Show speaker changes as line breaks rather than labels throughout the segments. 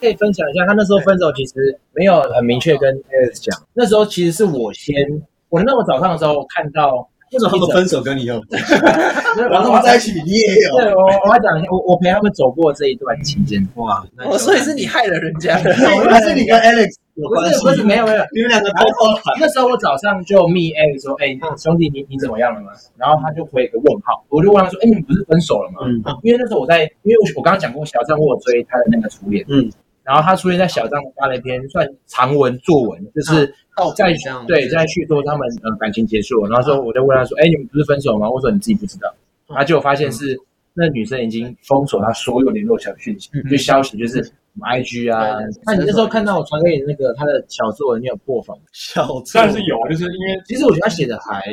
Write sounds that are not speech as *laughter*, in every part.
可以分享一下，他那时候分手其实没有很明确跟 Alex 讲，那时候其实是我先，我那么早上的时候看到。
为什么他们分手跟你有？*laughs*
然后他们在一起，你也有。对，我我要讲一下，我我陪他们走过这一段期间。哇，
我所以是你害了人家，*laughs*
还是你跟 Alex 有关系？
不是，没有没有，
你们两个偷偷
那时候我早上就密 Alex 说：“哎，兄弟，你你怎么样了吗？”然后他就回一个问号，我就问他说：“哎，你们不是分手了吗？”嗯，因为那时候我在，因为我我刚刚讲过，小张我有追他的那个初恋。嗯。然后他出现在小张发了一篇算长文作文，就是在对在叙说他们呃感情结束。然后说我就问他说：“哎，你们不是分手吗？”我说：“你自己不知道。”然后结果发现是那女生已经封锁他所有联络小讯息，就消息就是什么 IG 啊。那你那时候看到我传给你那个他的小作文，你有破防？
小作文
但是有啊，就是因为
其实我觉得他写的还，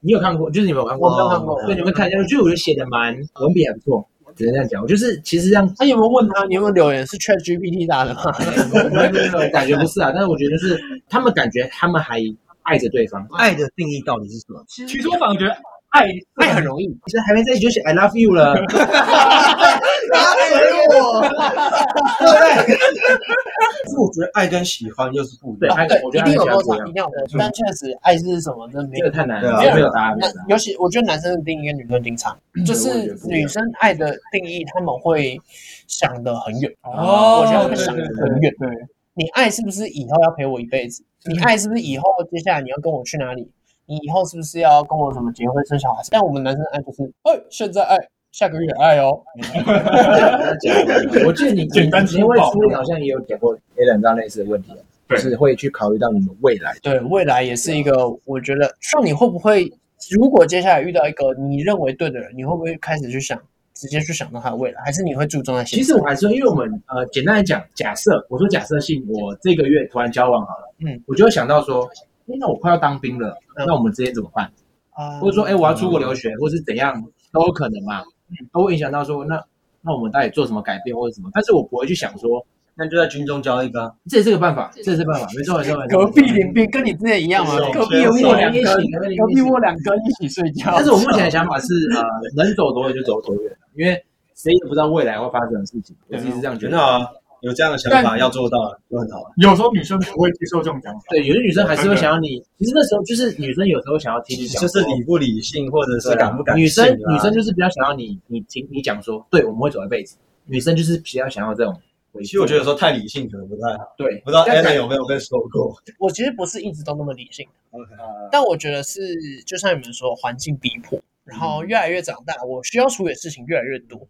你有看过？就是你有没有看过？
我没有看过。
对，你们看一下，就我觉得写的蛮文笔还不错。只能这样讲，我就是其实这样
他有没有问他，你有没有留言是 ChatGPT 打的吗？*laughs*
没有没有没有，感觉不是啊。但是我觉得是他们感觉他们还爱着对方。
爱的定义到底是什么？
其实我反而觉得爱爱很容易，
其实还没在一起就写 I love you 了。*laughs*
打给我，对不对？可是我觉得爱跟喜欢又是不一样。
对，一定有落差，一定有落差。但确实，爱是什么？真的没有
太难了，没有答案。
尤其我觉得男生的定义跟女生的定义差，就是女生爱的定义，他们会想得很远。哦，我觉得想得很远。对，你爱是不是以后要陪我一辈子？你爱是不是以后接下来你要跟我去哪里？你以后是不是要跟我什么结婚生小孩？但我们男生爱就是，哎，现在爱。下个月爱哦，*laughs*
我记得你简单因为书里好像也有讲过 A 两张类似的问题，就是会去考虑到你们未来。
对，未来也是一个，我觉得，像你会不会，如果接下来遇到一个你认为对的人，你会不会开始去想，直接去想到他的未来，还是你会注重在？
其实我还是，因为我们呃，简单来讲，假设我说假设性，我这个月突然交往好了，嗯，我就会想到说，那我快要当兵了，那我们之间怎么办？啊，或者说，哎，我要出国留学，或是怎样都有可能嘛。都会影响到说，那那我们到底做什么改变或者什么？但是我不会去想说，
那就在军中交一个，
这也是个办法，这也是办法，没错没错。
隔壁邻居跟你之前一样吗？隔壁窝两个，隔壁窝两个一起睡觉。
但是我目前的 *laughs* 想法是，呃，能走多远就走多远，因为谁也不知道未来会发生的事情。我其实是这样觉得啊。
有这样的想法要做到就很好。
有时候女生不会接受这种讲法，
对，有些女生还是会想要你。其实那时候就是女生有时候想要听你讲，
就是理不理性或者是感不感性。
女生女生就是比较想要你，你听你讲说，对，我们会走一辈子。女生就是比较想要这种。
其实我觉得有时候太理性可能不太好。
对，
不知道 Allen 有没有被说过？
我其实不是一直都那么理性。OK，但我觉得是，就像你们说，环境逼迫，然后越来越长大，我需要处理的事情越来越多。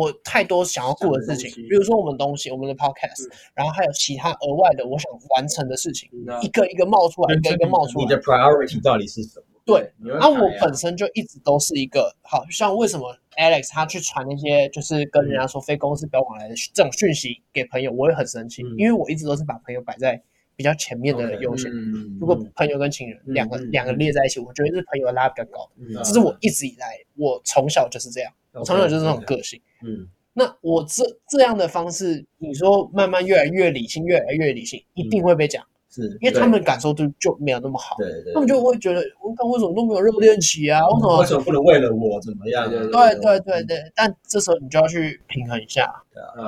我太多想要做的事情，比如说我们东西，我们的 podcast，然后还有其他额外的我想完成的事情，一个一个冒出来，一个一个冒出来。
你的 priority 到底是什么？
对，那我本身就一直都是一个，好像为什么 Alex 他去传那些就是跟人家说非公司不要往来的这种讯息给朋友，我也很生气，因为我一直都是把朋友摆在比较前面的优先。如果朋友跟情人两个两个列在一起，我觉得是朋友拉比较高，这是我一直以来，我从小就是这样。我从小就是这种个性，嗯，那我这这样的方式，你说慢慢越来越理性，越来越理性，一定会被讲，是因为他们感受度就没有那么好，对对，他们就会觉得，我看为什么都没有热恋期啊？为什么
为什么不能为了我怎么样？
对对对对，但这时候你就要去平衡一下，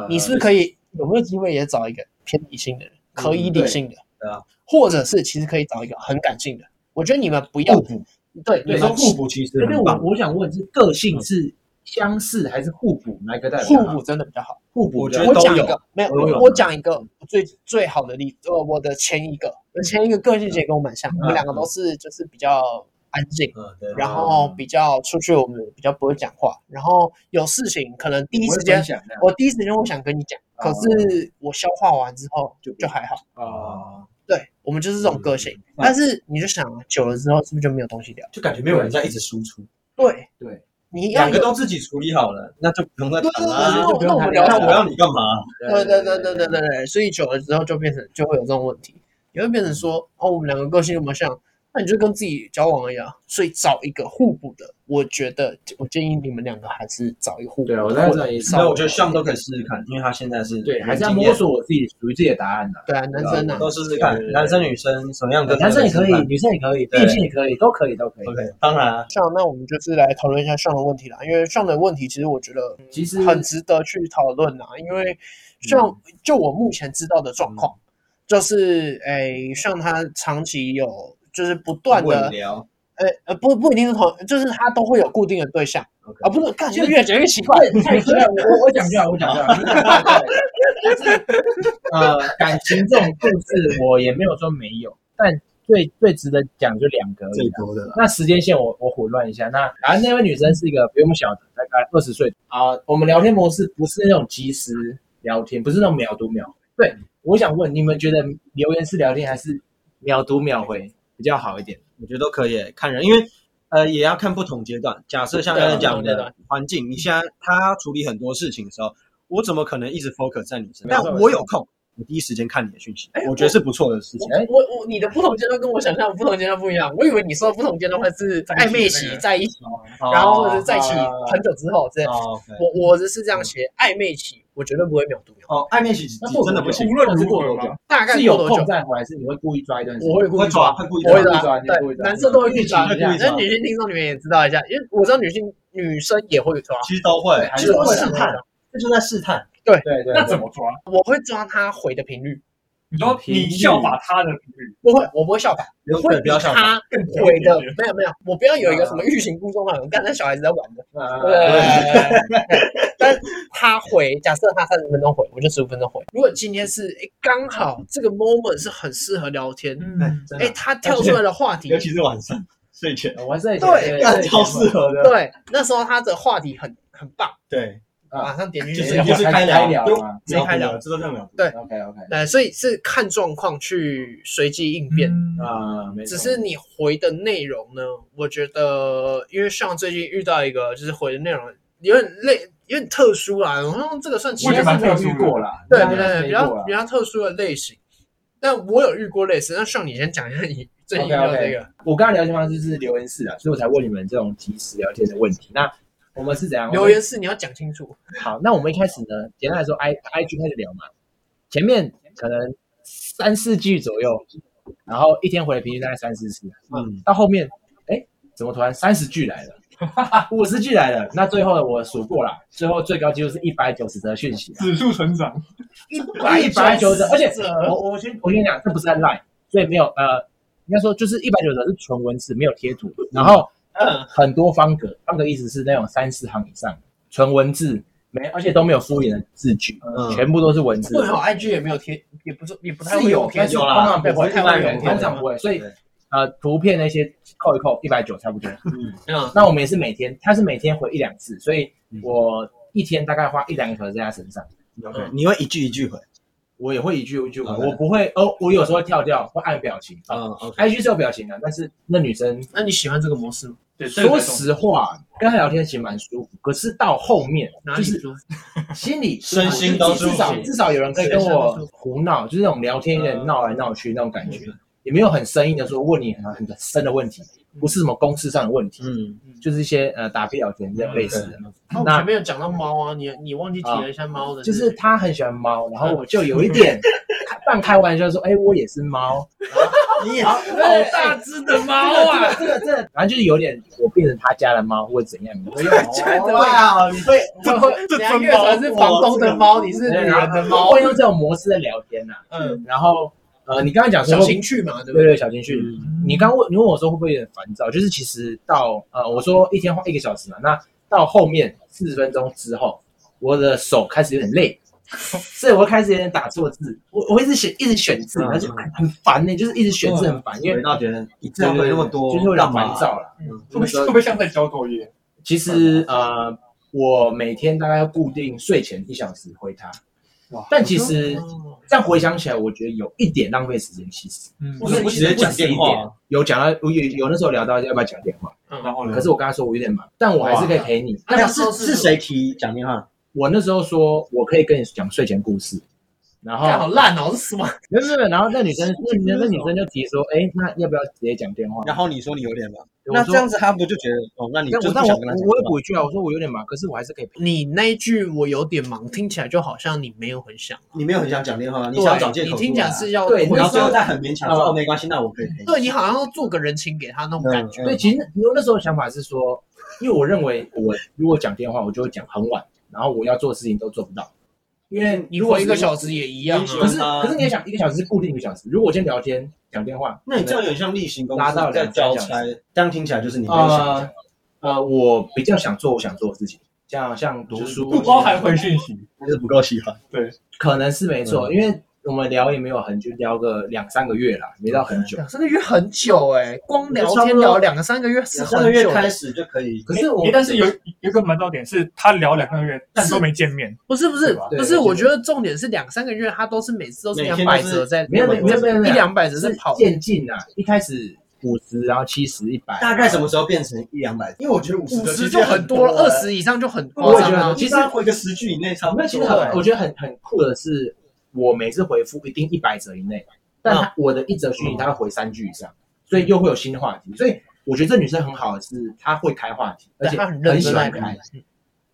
你是不是可以有没有机会也找一个偏理性的人，可以理性的，对啊，或者是其实可以找一个很感性的，我觉得你们不要，对，
你说互补其实，
因为我我想问是个性是。相似还是互补？哪个代表？
互补真的比较好。
互补，
我觉得我讲一个，没有，我讲一个最最好的例子。呃，我的前一个，前一个个性其实跟我蛮像，我们两个都是就是比较安静，然后比较出去我们比较不会讲话，然后有事情可能第一时间我第一时间我想跟你讲，可是我消化完之后就就还好啊。对，我们就是这种个性，但是你就想久了之后是不是就没有东西聊？
就感觉没有人在一直输出。
对
对。
你
两个都自己处理好了，那就不用再谈了。
那我们聊，
那我要你干嘛？
对对对对对对对，所以久了之后就变成就会有这种问题，也会变成说哦，我们两个个性那么像，那你就跟自己交往而已啊。所以找一个互补的，我觉得我建议你们两个还是找一个互补。
对啊，我在这里，
所以我觉得项都可以试试看，因为他现在是
对，还是要摸索我自己属于自己的答案的。
对啊，男生呢
都试试看，男生女生什么样的，
男生也可以，女生也可以，异性也可以，都可以，都可以。
OK，当然啊，
像那我们就是来讨论一下项的问题啦，因为项的问题其实我觉得其实很值得去讨论呐，因为像就我目前知道的状况。就是诶，像他长期有，就是不断的，聊呃，不不一定是同，就是他都会有固定的对象啊，不是，感觉越讲越奇怪，
太奇怪。我我讲就好，我讲就好。*laughs* 呃，感情这种故事我也没有说没有，但最最值得讲就两个
最多的。
那时间线我我混乱一下，那反正那位女生是一个比我们小的，大概二十岁啊。我们聊天模式不是那种即时聊天，不是那种秒读秒，对。我想问你们，觉得留言式聊天还是秒读秒回比较好一点？
我觉得都可以看人，因为呃也要看不同阶段。假设像刚才讲的环境，你现在他处理很多事情的时候，我怎么可能一直 focus 在你身上？但我有空，我第一时间看你的讯息，我觉得是不错的事情。
我我你的不同阶段跟我想象的不同阶段不一样。我以为你说的不同阶段会是暧昧期在一起，然后或者是在一起很久之后这样。我我的是这样写暧昧期。我绝对不会秒读
哦，暧昧期真的不行。
无论如何，大概是有空再回，还是你会故意抓一段时间？
我会故意抓，会故意抓。对，男生都会故意抓。那女性听众你们也知道一下，因为我知道女性女生也会抓，
其实都会，
其实会试探，
这就在试探。
对
对对，
那怎么抓？
我会抓他回的频率。
你说你效法他的频率？
不会，我不会效法，我会比他回的。没有没有，我不要有一个什么欲擒故纵那种，刚才小孩子在玩的。对。*laughs* 但他回，假设他三十分钟回，我就十五分钟回。如果今天是哎，刚好这个 moment 是很适合聊天，哎，他跳出来的话题，
尤其是晚上睡前，
晚上
对，
超适合的。
对，那时候他的话题很很棒。
对。
马上点进去，
就是就是开聊，
直接开聊，
知道这样聊。
对
，OK OK。
对，所以是看状况去随机应变
啊。
只是你回的内容呢，我觉得，因为像最近遇到一个，就是回的内容有点类，有点特殊啦。然后这个算其实
蛮特殊过啦，
对对对，比较比较特殊的类型。但我有遇过类似，那像你先讲一下你最近遇到这个。
我刚刚聊天方式是留言式啊，所以我才问你们这种即时聊天的问题。那我们是怎样？
留言是你要讲清楚。
好，那我们一开始呢，简单来说，I I G 开始聊嘛，前面可能三四句左右，然后一天回的频率大概三四次。嗯，到后面，哎，怎么突然三十句来了？*laughs* 五十句来了？那最后我数过了，最后最高纪录是一百九十则讯息，
指数成长，*laughs*
一百一百九十则，而且我我先我跟你讲，这不是在 Line，所以没有呃，应该说就是一百九十则是纯文字，没有贴图，然后。嗯，很多方格，方格意思是那种三四行以上，纯文字，没，而且都没有敷衍的字句，全部都是文字。
对，IG 也没有贴，也不是，也不太会有贴，
通常不会，通常不会，所以呃，图片那些扣一扣，一百九差不多。嗯，那我们也是每天，他是每天回一两次，所以我一天大概花一两个小时在他身上。
OK，你会一句一句回。
我也会一句一句回，我不会哦，我有时候会跳掉，会按表情。嗯，IG 是有表情的，但是那女生，
那你喜欢这个模式吗？
对，说实话，跟她聊天其实蛮舒服。可是到后面，就是心里、*laughs*
身心都舒服。
至少至少有人可以跟我胡闹，就是那种聊天有点闹来闹去那种感觉，也没有很生硬的说问你很很深的问题。不是什么公式上的问题，嗯，就是一些呃打屁聊天这样类似的。
那前面有讲到猫啊，你你忘记提了一下猫的，
就是他很喜欢猫，然后 *laughs* 我就有一点半开玩笑说，哎，我也是猫，
你也 *laughs* 是好大只的猫啊，
这个这个，反正就是有点我变成他家的猫或者怎样，你会 *laughs*
对啊，你会会，这月成是房东的猫，你是女人的猫，
会用这种模式在聊天呐，嗯，然后。呃，你刚刚讲说
小情趣嘛，对不
对？对，小情趣。你刚问，你问我说会不会有点烦躁？就是其实到呃，我说一天花一个小时嘛，那到后面四十分钟之后，我的手开始有点累，*laughs* 所以我开始有点打错字。我我一直选，一直选字，而且很烦呢，就是一直选字很烦，因为
觉得一字回那么多，
就是会让烦躁了。
会不会会不会像在交作业？
其实呃，我每天大概要固定睡前一小时回他。但其实这样回想起来，我觉得有一点浪费时间。其实，
嗯，不是直接讲电话，
有讲到有有那时候聊到要不要讲电话，嗯，然后呢？可是我跟他说我有点忙，但我还是可以陪你。
那是是谁提讲电话？
我那时候说我可以跟你讲睡前故事，然后
好烂哦，这是什么？
没有没有，然后那女生那那女生就提说，哎，那要不要直接讲电话？
然后你说你有点忙，那这样子他不就觉得哦，那你就不想跟他讲？
我也补一句啊，我说我有点忙，可是我还是可以陪
你。那一句我有点忙，听起来就好像你没有很想，
你没有很想讲电话，你想找借口。
你听起来是要
对，
然后最后再很勉强说哦，没关系，那我可以陪。
对你好像要做个人情给他那种感觉。
对，其实那时候想法是说，因为我认为我如果讲电话，我就会讲很晚，然后我要做的事情都做不到。因为
你回一个小时也一样，
可是可是你也想一个小时是固定一个小时。如果我今天聊天讲电话，
那你这样有点像例行公事在交差，这样听起来就是你没有想讲。
呃，我比较想做我想做的事情，像像读书，*laughs*
不包含回讯息，
还是不够喜欢。
对，
可能是没错，因为。我们聊也没有很久，聊个两三个月啦，没到很久。
两三个月很久哎，光聊天聊两个三个月是很久。
三个月开始就可以，
可是我但是有有一个门道点是，他聊两三个月，但都没见面。
不是不是不是，我觉得重点是两三个月，他都是每次都是两百折在，
没有没有没有
一两百折是跑
渐进啊。一开始五十，然后七十、一百，
大概什么时候变成一两百？因为我觉得五十
五十就很多了，二十以上就很
夸张了。
其实回个十句以内差不多。
其实很，我觉得很很酷的是。我每次回复一定一百则以内，但他我的一则讯息他会回三句以上，所以又会有新的话题。所以我觉得这女生很好的是，她会开话题，而且很喜欢开。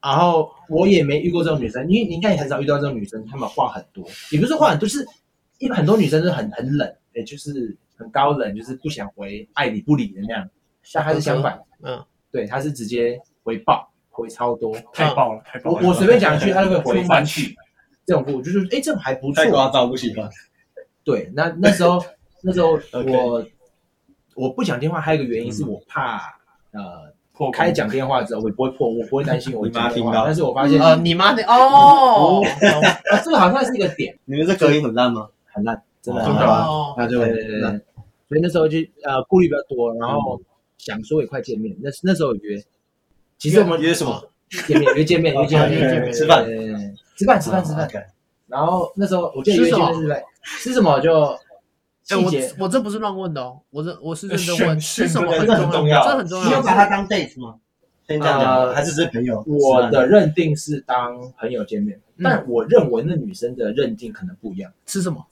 然后我也没遇过这种女生，因为你应该也很少遇到这种女生，她们话很多，也不是话很多，就是一般很多女生是很很冷，也就是很高冷，就是不想回，爱理不理的那样。但她是相反，嗯，对，她是直接回爆，回超多，
太爆了，太爆了。
我我随便讲一句，她就会回三句。这种我就觉得，哎，这种还不错。
太夸张，不喜欢。
对，那那时候 *laughs* 那时候我我不讲电话，还有一个原因是我怕呃，开讲电话之后我不会破，我不会担心我妈听到。但是我发现，
呃，你妈的哦，
这个好像是一个点。
你们这隔音很烂吗？
很烂，真的很烂。那就对对对，所以那时候就呃顾虑比较多，然后想说也快见面，那那时候约，其实我们约什么？见面约见面约见面见面吃饭。吃饭吃饭吃饭，然后那时候我记得约见面是在吃什么就细节，
我这不是乱问的哦，我这我是认真问，吃什么很
重要，
这很重要。
你有把他当 date 吗？先这样讲，还是只是朋友？
我的认定是当朋友见面，但我认为那女生的认定可能不一样。
吃什么？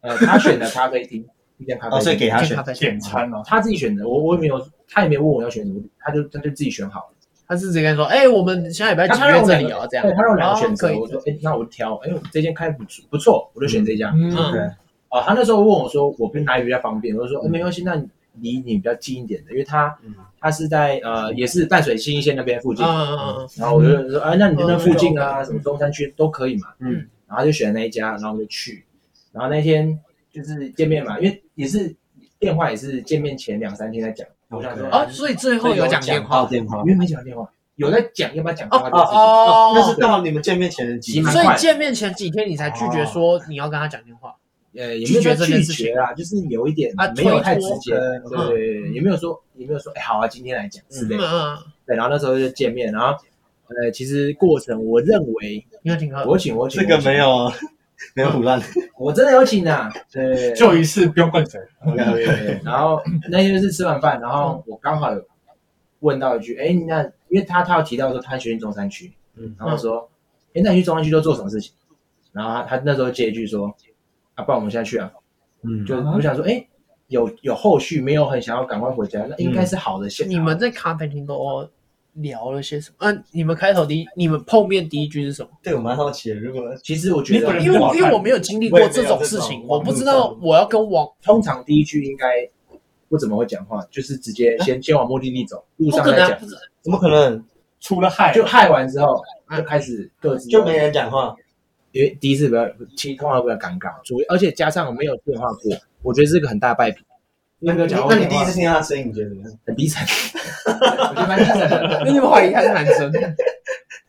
呃，她选的咖啡厅，*laughs* 一间咖啡厅，
所以给她选
点餐哦，
她自己选的，我我也没有，她也没问我要选什么，她就她就自己选好了。
他是直接跟说，哎，我们下礼拜几月这里啊？这样，
对他让我两个选择，我说，哎，那我挑，哎，这间开不错不错，我就选这家。嗯，对。啊，他那时候问我说，我跟哪里比较方便？我就说，没关系，那离你比较近一点的，因为他他是在呃，也是淡水新一线那边附近。嗯嗯嗯。然后我就说，哎，那你就那附近啊，什么中山区都可以嘛。嗯。然后就选那一家，然后就去。然后那天就是见面嘛，因为也是电话，也是见面前两三天在讲。我想说
啊，所以最后有讲电话，
电话，因为没讲电话，有在讲，要不要讲电话？
哦哦，那是到你们见面前的几，
所以见面前几天你才拒绝说你要跟他讲电话？
呃，拒绝这件事情啊，就是有一点没有太直接，对对，也没有说，也没有说，哎，好啊，今天来讲之类的。对，然后那时候就见面，然后呃，其实过程我认为，我请我请
这个没有。*laughs* 没有唬烂，
我真的有请的，对，
就一次不用灌水。
OK，然后那天是吃完饭，然后我刚好有问到一句，哎，那因为他他有提到说他喜欢中山区，嗯，然后说，哎，那你去中山区都做什么事情？然后他他那时候接一句说，啊，不然我们现在去啊，嗯，就我想说，哎，有有后续没有很想要赶快回家，那应该是好的现。
你们在咖啡厅都聊了些什么？嗯，你们开头第一，你们碰面第一句是什么？
对我蛮好奇的。如果
其实我觉得，
因为因为我没有经历过这种事情，我不知道我要跟网。
通常第一句应该不怎么会讲话，就是直接先先往目的地走，路上再讲。
怎么可能？
除了害，
就害完之后就开始各自
就没人讲话，
因为第一次比较，其实通常比较尴尬，主而且加上我没有电话过，我觉得是个很大败笔。
那个讲，那你第一次听他的声音，你觉得怎么样？
很低沉，我觉得蛮低沉的。
那你们怀疑他是男生？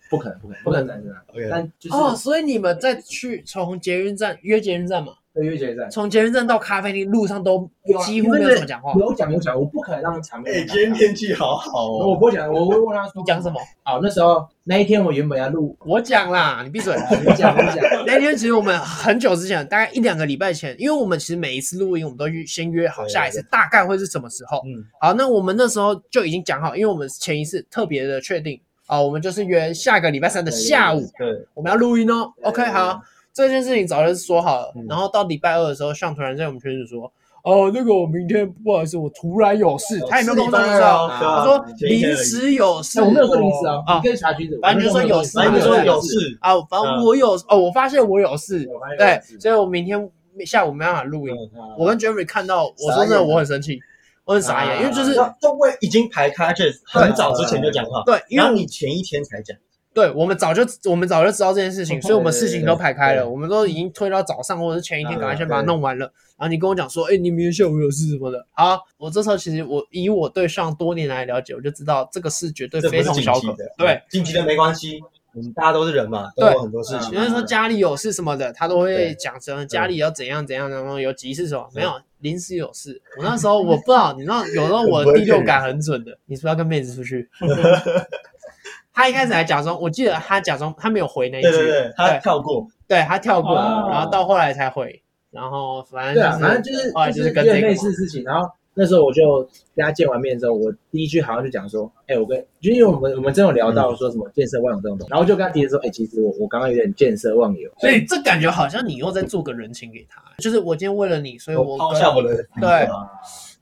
不可能，不可能，不可能男生啊！但就是
哦，所以你们再去从捷运站约捷运站嘛？
对，约捷运站。从
捷运站到咖啡厅路上都几乎没有怎么讲话。
有讲有讲，我不可能让场面。
哎，今天天气好好哦。
我不会讲，我会问他说
讲什么。
好，那时候那一天我原本要录，
我讲啦，你闭嘴，你讲，你讲。那天其实我们很久之前，大概一两个礼拜前，因为我们其实每一次录音，我们都先约好下一次大概会是什么时候。嗯。好，那我们那时候就已经讲好，因为我们前一次特别的确定啊，我们就是约下个礼拜三的下午，对，我们要录音哦。OK，好。这件事情早就说好了，然后到礼拜二的时候，向突然在我们群里说。哦，那个我明天不好意思，我突然有事，他也没有跟我说，他说临时有事，
我没有说临时啊，啊，跟查局子，
反正就说有事，
反正就说有事。
啊，反正我有哦，我发现我有事，对，所以我明天下午没办法录音。我跟 Jeffrey 看到，我说真的，我很生气，我很傻眼，因为就是
都会已经排开，而且很早之前就讲好，
对，因为
你前一天才讲。
对，我们早就我们早就知道这件事情，所以我们事情都排开了，我们都已经推到早上或者是前一天，赶快先把它弄完了。然后你跟我讲说，哎，你明天下午有事什么的。好，我这时候其实我以我对上多年来了解，我就知道这个事绝对非同小可。对，
紧急的没关系，我们大家都是人嘛，都有很多事情。
有人说家里有事什么的，他都会讲成家里要怎样怎样，然后有急事什么，没有临时有事。我那时候我不知道，你知道，有时候 *laughs* 我的第六感很准的。你是不是要跟妹子出去？*laughs* 他一开始还假装，我记得他假装他没有回那一句，
对对对，他跳过，
对他跳过，然后到后来才回，然后反正
对啊，反正就是后来就是跟类似事情，然后那时候我就跟他见完面之后，我第一句好像就讲说，哎，我跟就因为我们我们真有聊到说什么见色忘友这种东西，然后就跟他提说，哎，其实我我刚刚有点见色忘友，
所以这感觉好像你又在做个人情给他，就是我今天为了你，所以我
抛下我的
对。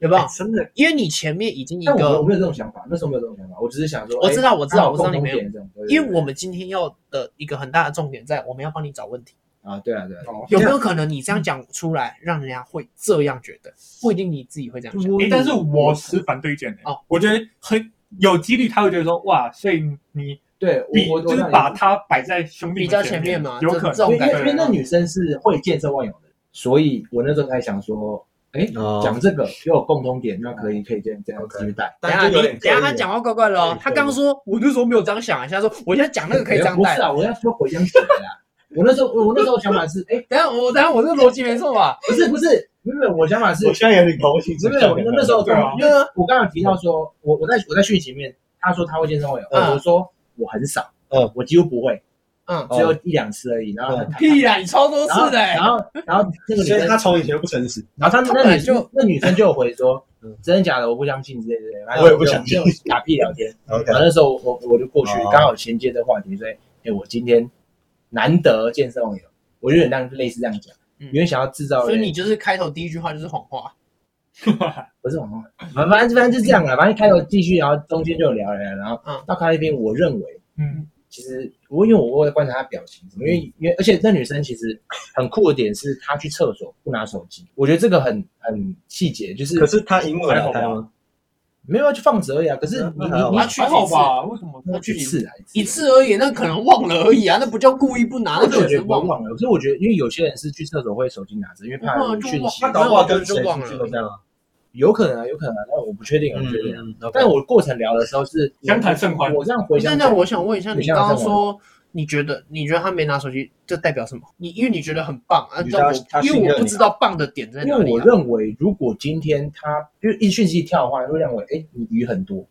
有没有？
真的，
因为你前面已经一个，
我没有这种想法，那时候没有这种想法，我只是想说，
我知道，我知道，我知道你没有。因为我们今天要的一个很大的重点在，我们要帮你找问题
啊，对啊，对啊。
有没有可能你这样讲出来，让人家会这样觉得？不一定你自己会这样想。
但是我持反对意见哦，我觉得很有几率他会觉得说，哇，所以你
对
我就是把他摆在兄弟
比较前面嘛，
有可能。
因为因为那女生是会见色忘友的，所以我那时候才想说。哎，讲这个又有共同点，那可以可以这样这样继续带。
等下你等下他讲话怪怪的哦。他刚刚说，我那时候没有这样想，现在说我现在讲那个可以这样带。
不是啊，我要说回想起来啦。*laughs* 我那时候我那时候想法是，哎，等下我等下我这个逻辑没错吧？不是不是，没有我想法是，
我现在有点搞不清楚。
因为我那时候因为我刚刚提到说，我我在我在讯息里面，他说他会见色忘友，我说我很少，嗯，我几乎不会。嗯，只有一两次而已，然后
屁呀，你超多次的，
然后然后那个女生
她从以前不诚实，
然后她那女就那女生就有回说，真的假的，我不相信之类的，
我也不相信，
打屁聊天，*laughs* 然后那时候我我就过去，刚好衔接这话题，所以哎，我今天难得见色忘友，我就有点类似这样讲，因为想要制造，
所以你就是开头第一句话就是谎话，*laughs*
不是谎话，反反正反正就这样了，反正开头继续，然后中间就有聊了，然后到咖啡边，我认为，嗯。其实我因为我会观察她表情，因为因为而且那女生其实很酷的点是，她去厕所不拿手机，我觉得这个很很细节，就是
可是她荧幕还好吗？
没有，就放着而已啊。可是你你你
去好吧？为什么他去一次一次而已？那可能忘了而已啊，那不叫故意不拿，那
我觉得忘了。可是我觉得，因为有些人是去厕所会手机拿着，因为怕讯息，
他搞不好跟谁出去都这样啊。
有可能啊，有可能，啊但我不确定，我不确定。但我过程聊的时候是
相谈甚欢。
我这样回想，
现在我想问一下，你刚刚说你觉得你觉得他没拿手机，这代表什么？你因为你觉得很棒啊，因为我不知道棒的点在哪里。
因为我认为，如果今天他因为一讯息跳的话，会认为哎，你鱼很多，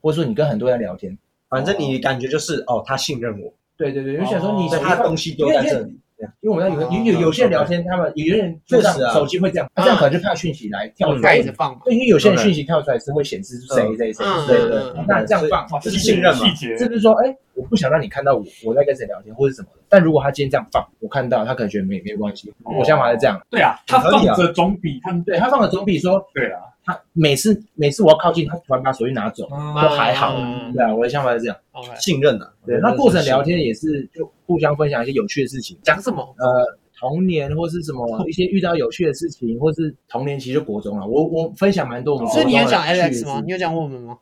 或者说你跟很多人聊天，
反正你感觉就是哦，他信任我。
对对对，因为想说你
他东西都在这里。
因为我们有有有有些人聊天，他们有些人就手机会这样，他这样可能就怕讯息来跳出来一直放。对，因为有些人讯息跳出来是会显示谁谁谁谁。对对，那这样放
这是信任嘛。
是不是说，哎，我不想让你看到我我在跟谁聊天或者什么的？但如果他今天这样放，我看到他可能觉得没没关系。我想法是这样。
对啊，他放着总比他对
他放着总比说对啊。他每次每次我要靠近，他突然把手机拿走，都还好。对啊，我的想法是这样，
信任的。
对，那过程聊天也是就互相分享一些有趣的事情。
讲什么？
呃。童年或是什么一些遇到有趣的事情，或是童年其实就国中了。我我分享蛮多。
所以你有讲 Alex 吗？你有讲过我们吗？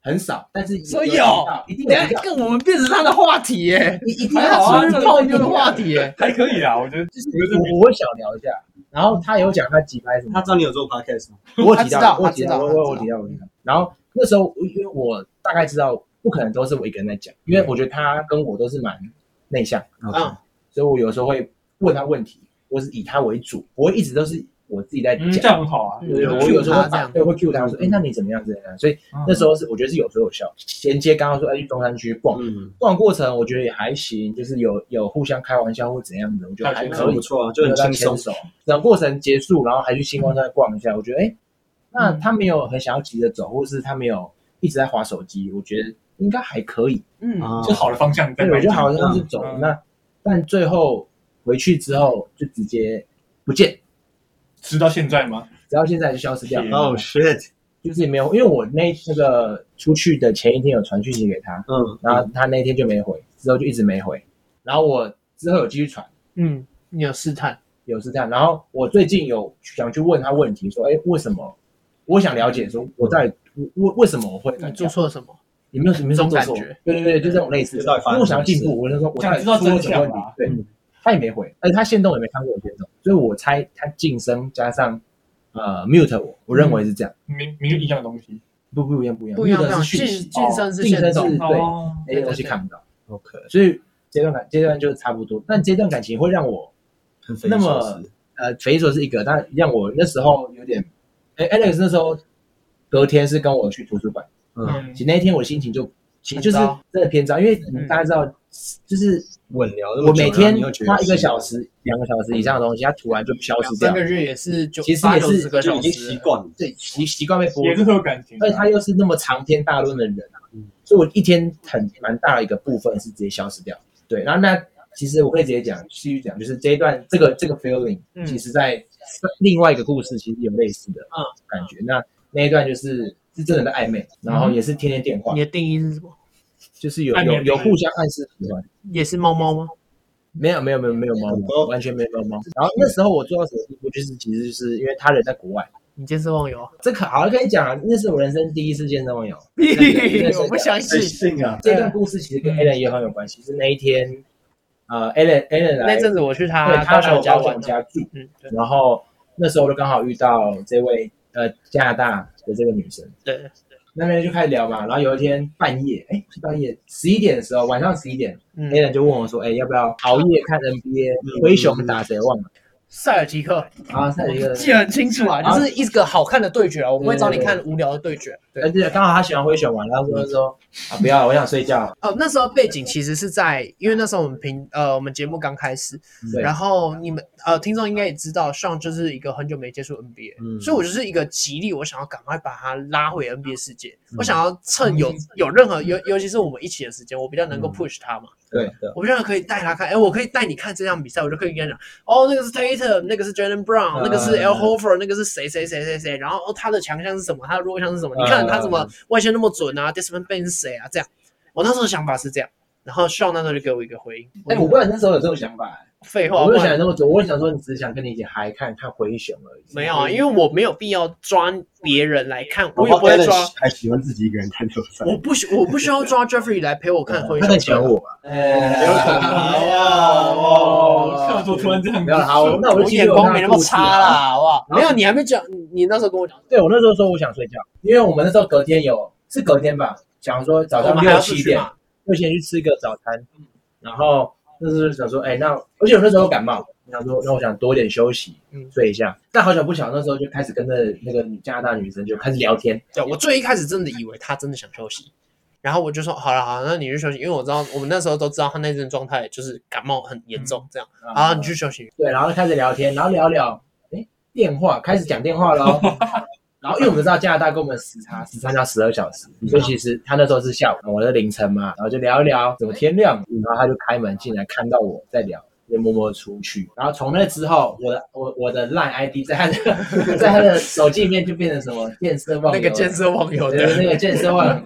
很少，但是
所以有，一定跟我们变成他的话题耶，一定要出去泡妞的话题耶，
还可以啊，我觉得就是
我我会小聊一下。然后他有讲他几拍什么，
他知道你有做 podcast 吗？*laughs*
我提到，我提到，我我提到，我提到。然后那时候因为我大概知道不可能都是我一个人在讲，因为我觉得他跟我都是蛮内向啊，所以我有时候会。问他问题，我是以他为主，我会一直都是我自己在讲，
这样很好啊。
对，我有时候这样，对，会 cue 他说，哎，那你怎么样？怎么样？所以那时候是我觉得是有说有笑。衔接刚刚说，哎，去中山区逛，逛过程我觉得也还行，就是有有互相开玩笑或怎样的，我觉得还可以，
不错啊，就很轻松。
整个过程结束，然后还去星光山逛一下，我觉得，哎，那他没有很想要急着走，或是他没有一直在划手机，我觉得应该还可以。
嗯，就好的方向。
对，我觉得好像是走。那但最后。回去之后就直接不见，
直到现在吗？
直到现在就消失掉。
哦、oh,，shit！
就是也没有，因为我那那个出去的前一天有传讯息给他，嗯，然后他那天就没回，之后就一直没回，然后我之后有继续传，
嗯，你有试探，
有试探，然后我最近有想去问他问题，说，哎，为什么？我想了解，说我在为为什么我会
你做错了什么？
有没有什么这种感觉？对对对，就这种类似的，因为我想要进步，我就说我想知道真相嘛。对，他也没回，而且他线动也没看过我线动，所以我猜他晋升加上呃 mute 我，我认为是这样，
明明一样的东西。
不不一样不一样，
不一样是晋晋升是晋升
是对那些东西看不到，OK，所以阶段感阶段就差不多，但这段感情会让我那么呃匪夷所思一个，但让我那时候有点，哎，Alex 那时候隔天是跟我去图书馆，嗯，其实那一天我心情就其实就是真的偏糟，因为大家知道就是。稳聊，我每天花一个小时、两个小时以上的东西，它突然就消失掉。
三个月也是就
其实也是就
已经习惯了，
对习习惯被剥夺，
也是有感情。
而且他又是那么长篇大论的人啊，所以我一天很蛮大的一个部分是直接消失掉。对，然后那其实我可以直接讲，继续讲，就是这一段这个这个 feeling，其实在另外一个故事其实有类似的感觉。那那一段就是是真的在暧昧，然后也是天天电话。
你的定义是什么？
就是有有有互相暗示喜欢，
也是猫猫吗？
没有没有没有没有猫猫，完全没有猫猫。然后那时候我做到什么地步？就是其实就是因为他人在国外。
你见色忘友？
这可好，跟你讲啊。那是我人生第一次见色忘友。*laughs*
我不相信
啊！这段故事其实跟 Alan 也很有关系。是那一天，呃，Alan Alan 来
那阵子我去他
他来我家家住，然后那时候我就刚好遇到这位呃加拿大的这个女生。
对。
那边就开始聊嘛，然后有一天半夜，哎，是半夜十一点的时候，晚上十一点，嗯、，A 人就问我说，哎，要不要熬夜看 NBA？灰熊打谁忘了？
塞尔提克。
啊，塞尔提克。*laughs*
记得很清楚啊，就是一个好看的对决啊，我不会找你看无聊的对决。
对，而且刚好他喜欢灰熊嘛，然后说说啊，不要，我想睡觉。
哦，那时候背景其实是在，因为那时候我们平呃，我们节目刚开始，然后你们呃听众应该也知道，上就是一个很久没接触 NBA，所以我就是一个极力，我想要赶快把他拉回 NBA 世界，我想要趁有有任何尤尤其是我们一起的时间，我比较能够 push 他嘛。
对，
我们现在可以带他看，哎，我可以带你看这场比赛，我就可以跟他讲，哦，那个是 Tatum，那个是 Jaylen Brown，那个是 Al Horford，那个是谁谁谁谁谁，然后哦他的强项是什么，他的弱项是什么？你看他怎么外线那么准啊？Desmond Bane 是谁啊？这样，我那时候想法是这样，然后 Sean 那时候就给我一个回应，
哎，我不知道你那时候有这种想法。
废话，
我没有想那么多，我想说你只是想跟你一起嗨看看灰熊而已。
没有啊，因为我没有必要抓别人来看，我也不会抓。
还喜欢自己一个人看球赛。
我不需我不需要抓 Jeffrey 来陪我看灰熊。
他很喜欢我吧？
哎，有可能。哦，看我突然这样。
没有好，那我
眼光没那么差啦，好不好？没有，你还没讲，你那时候跟我讲。
对，我那时候说我想睡觉，因为我们那时候隔天有是隔天吧，讲说早上六七点会先去吃一个早餐，然后。那时候想说，哎，那而且我那时候感冒，想说，那我想多点休息，嗯，睡一下。但好巧不巧，那时候就开始跟着那个加拿大女生就开始聊天。
对，我最一开始真的以为她真的想休息，然后我就说，好了好了，那你去休息，因为我知道我们那时候都知道她那阵状态就是感冒很严重，这样。好，你去休息。
对，然后开始聊天，然后聊聊，哎，电话开始讲电话喽。*laughs* 然后，因为我们知道加拿大跟我们时差时差要十二小时，所以其实他那时候是下午，我的凌晨嘛，然后就聊一聊，怎么天亮，然后他就开门进来，看到我在聊，就默默出去。然后从那之后，我的我我的 Line ID 在他的在他的手机里面就变成什么健身忘友，
那个健身忘友的，
那个健身忘友，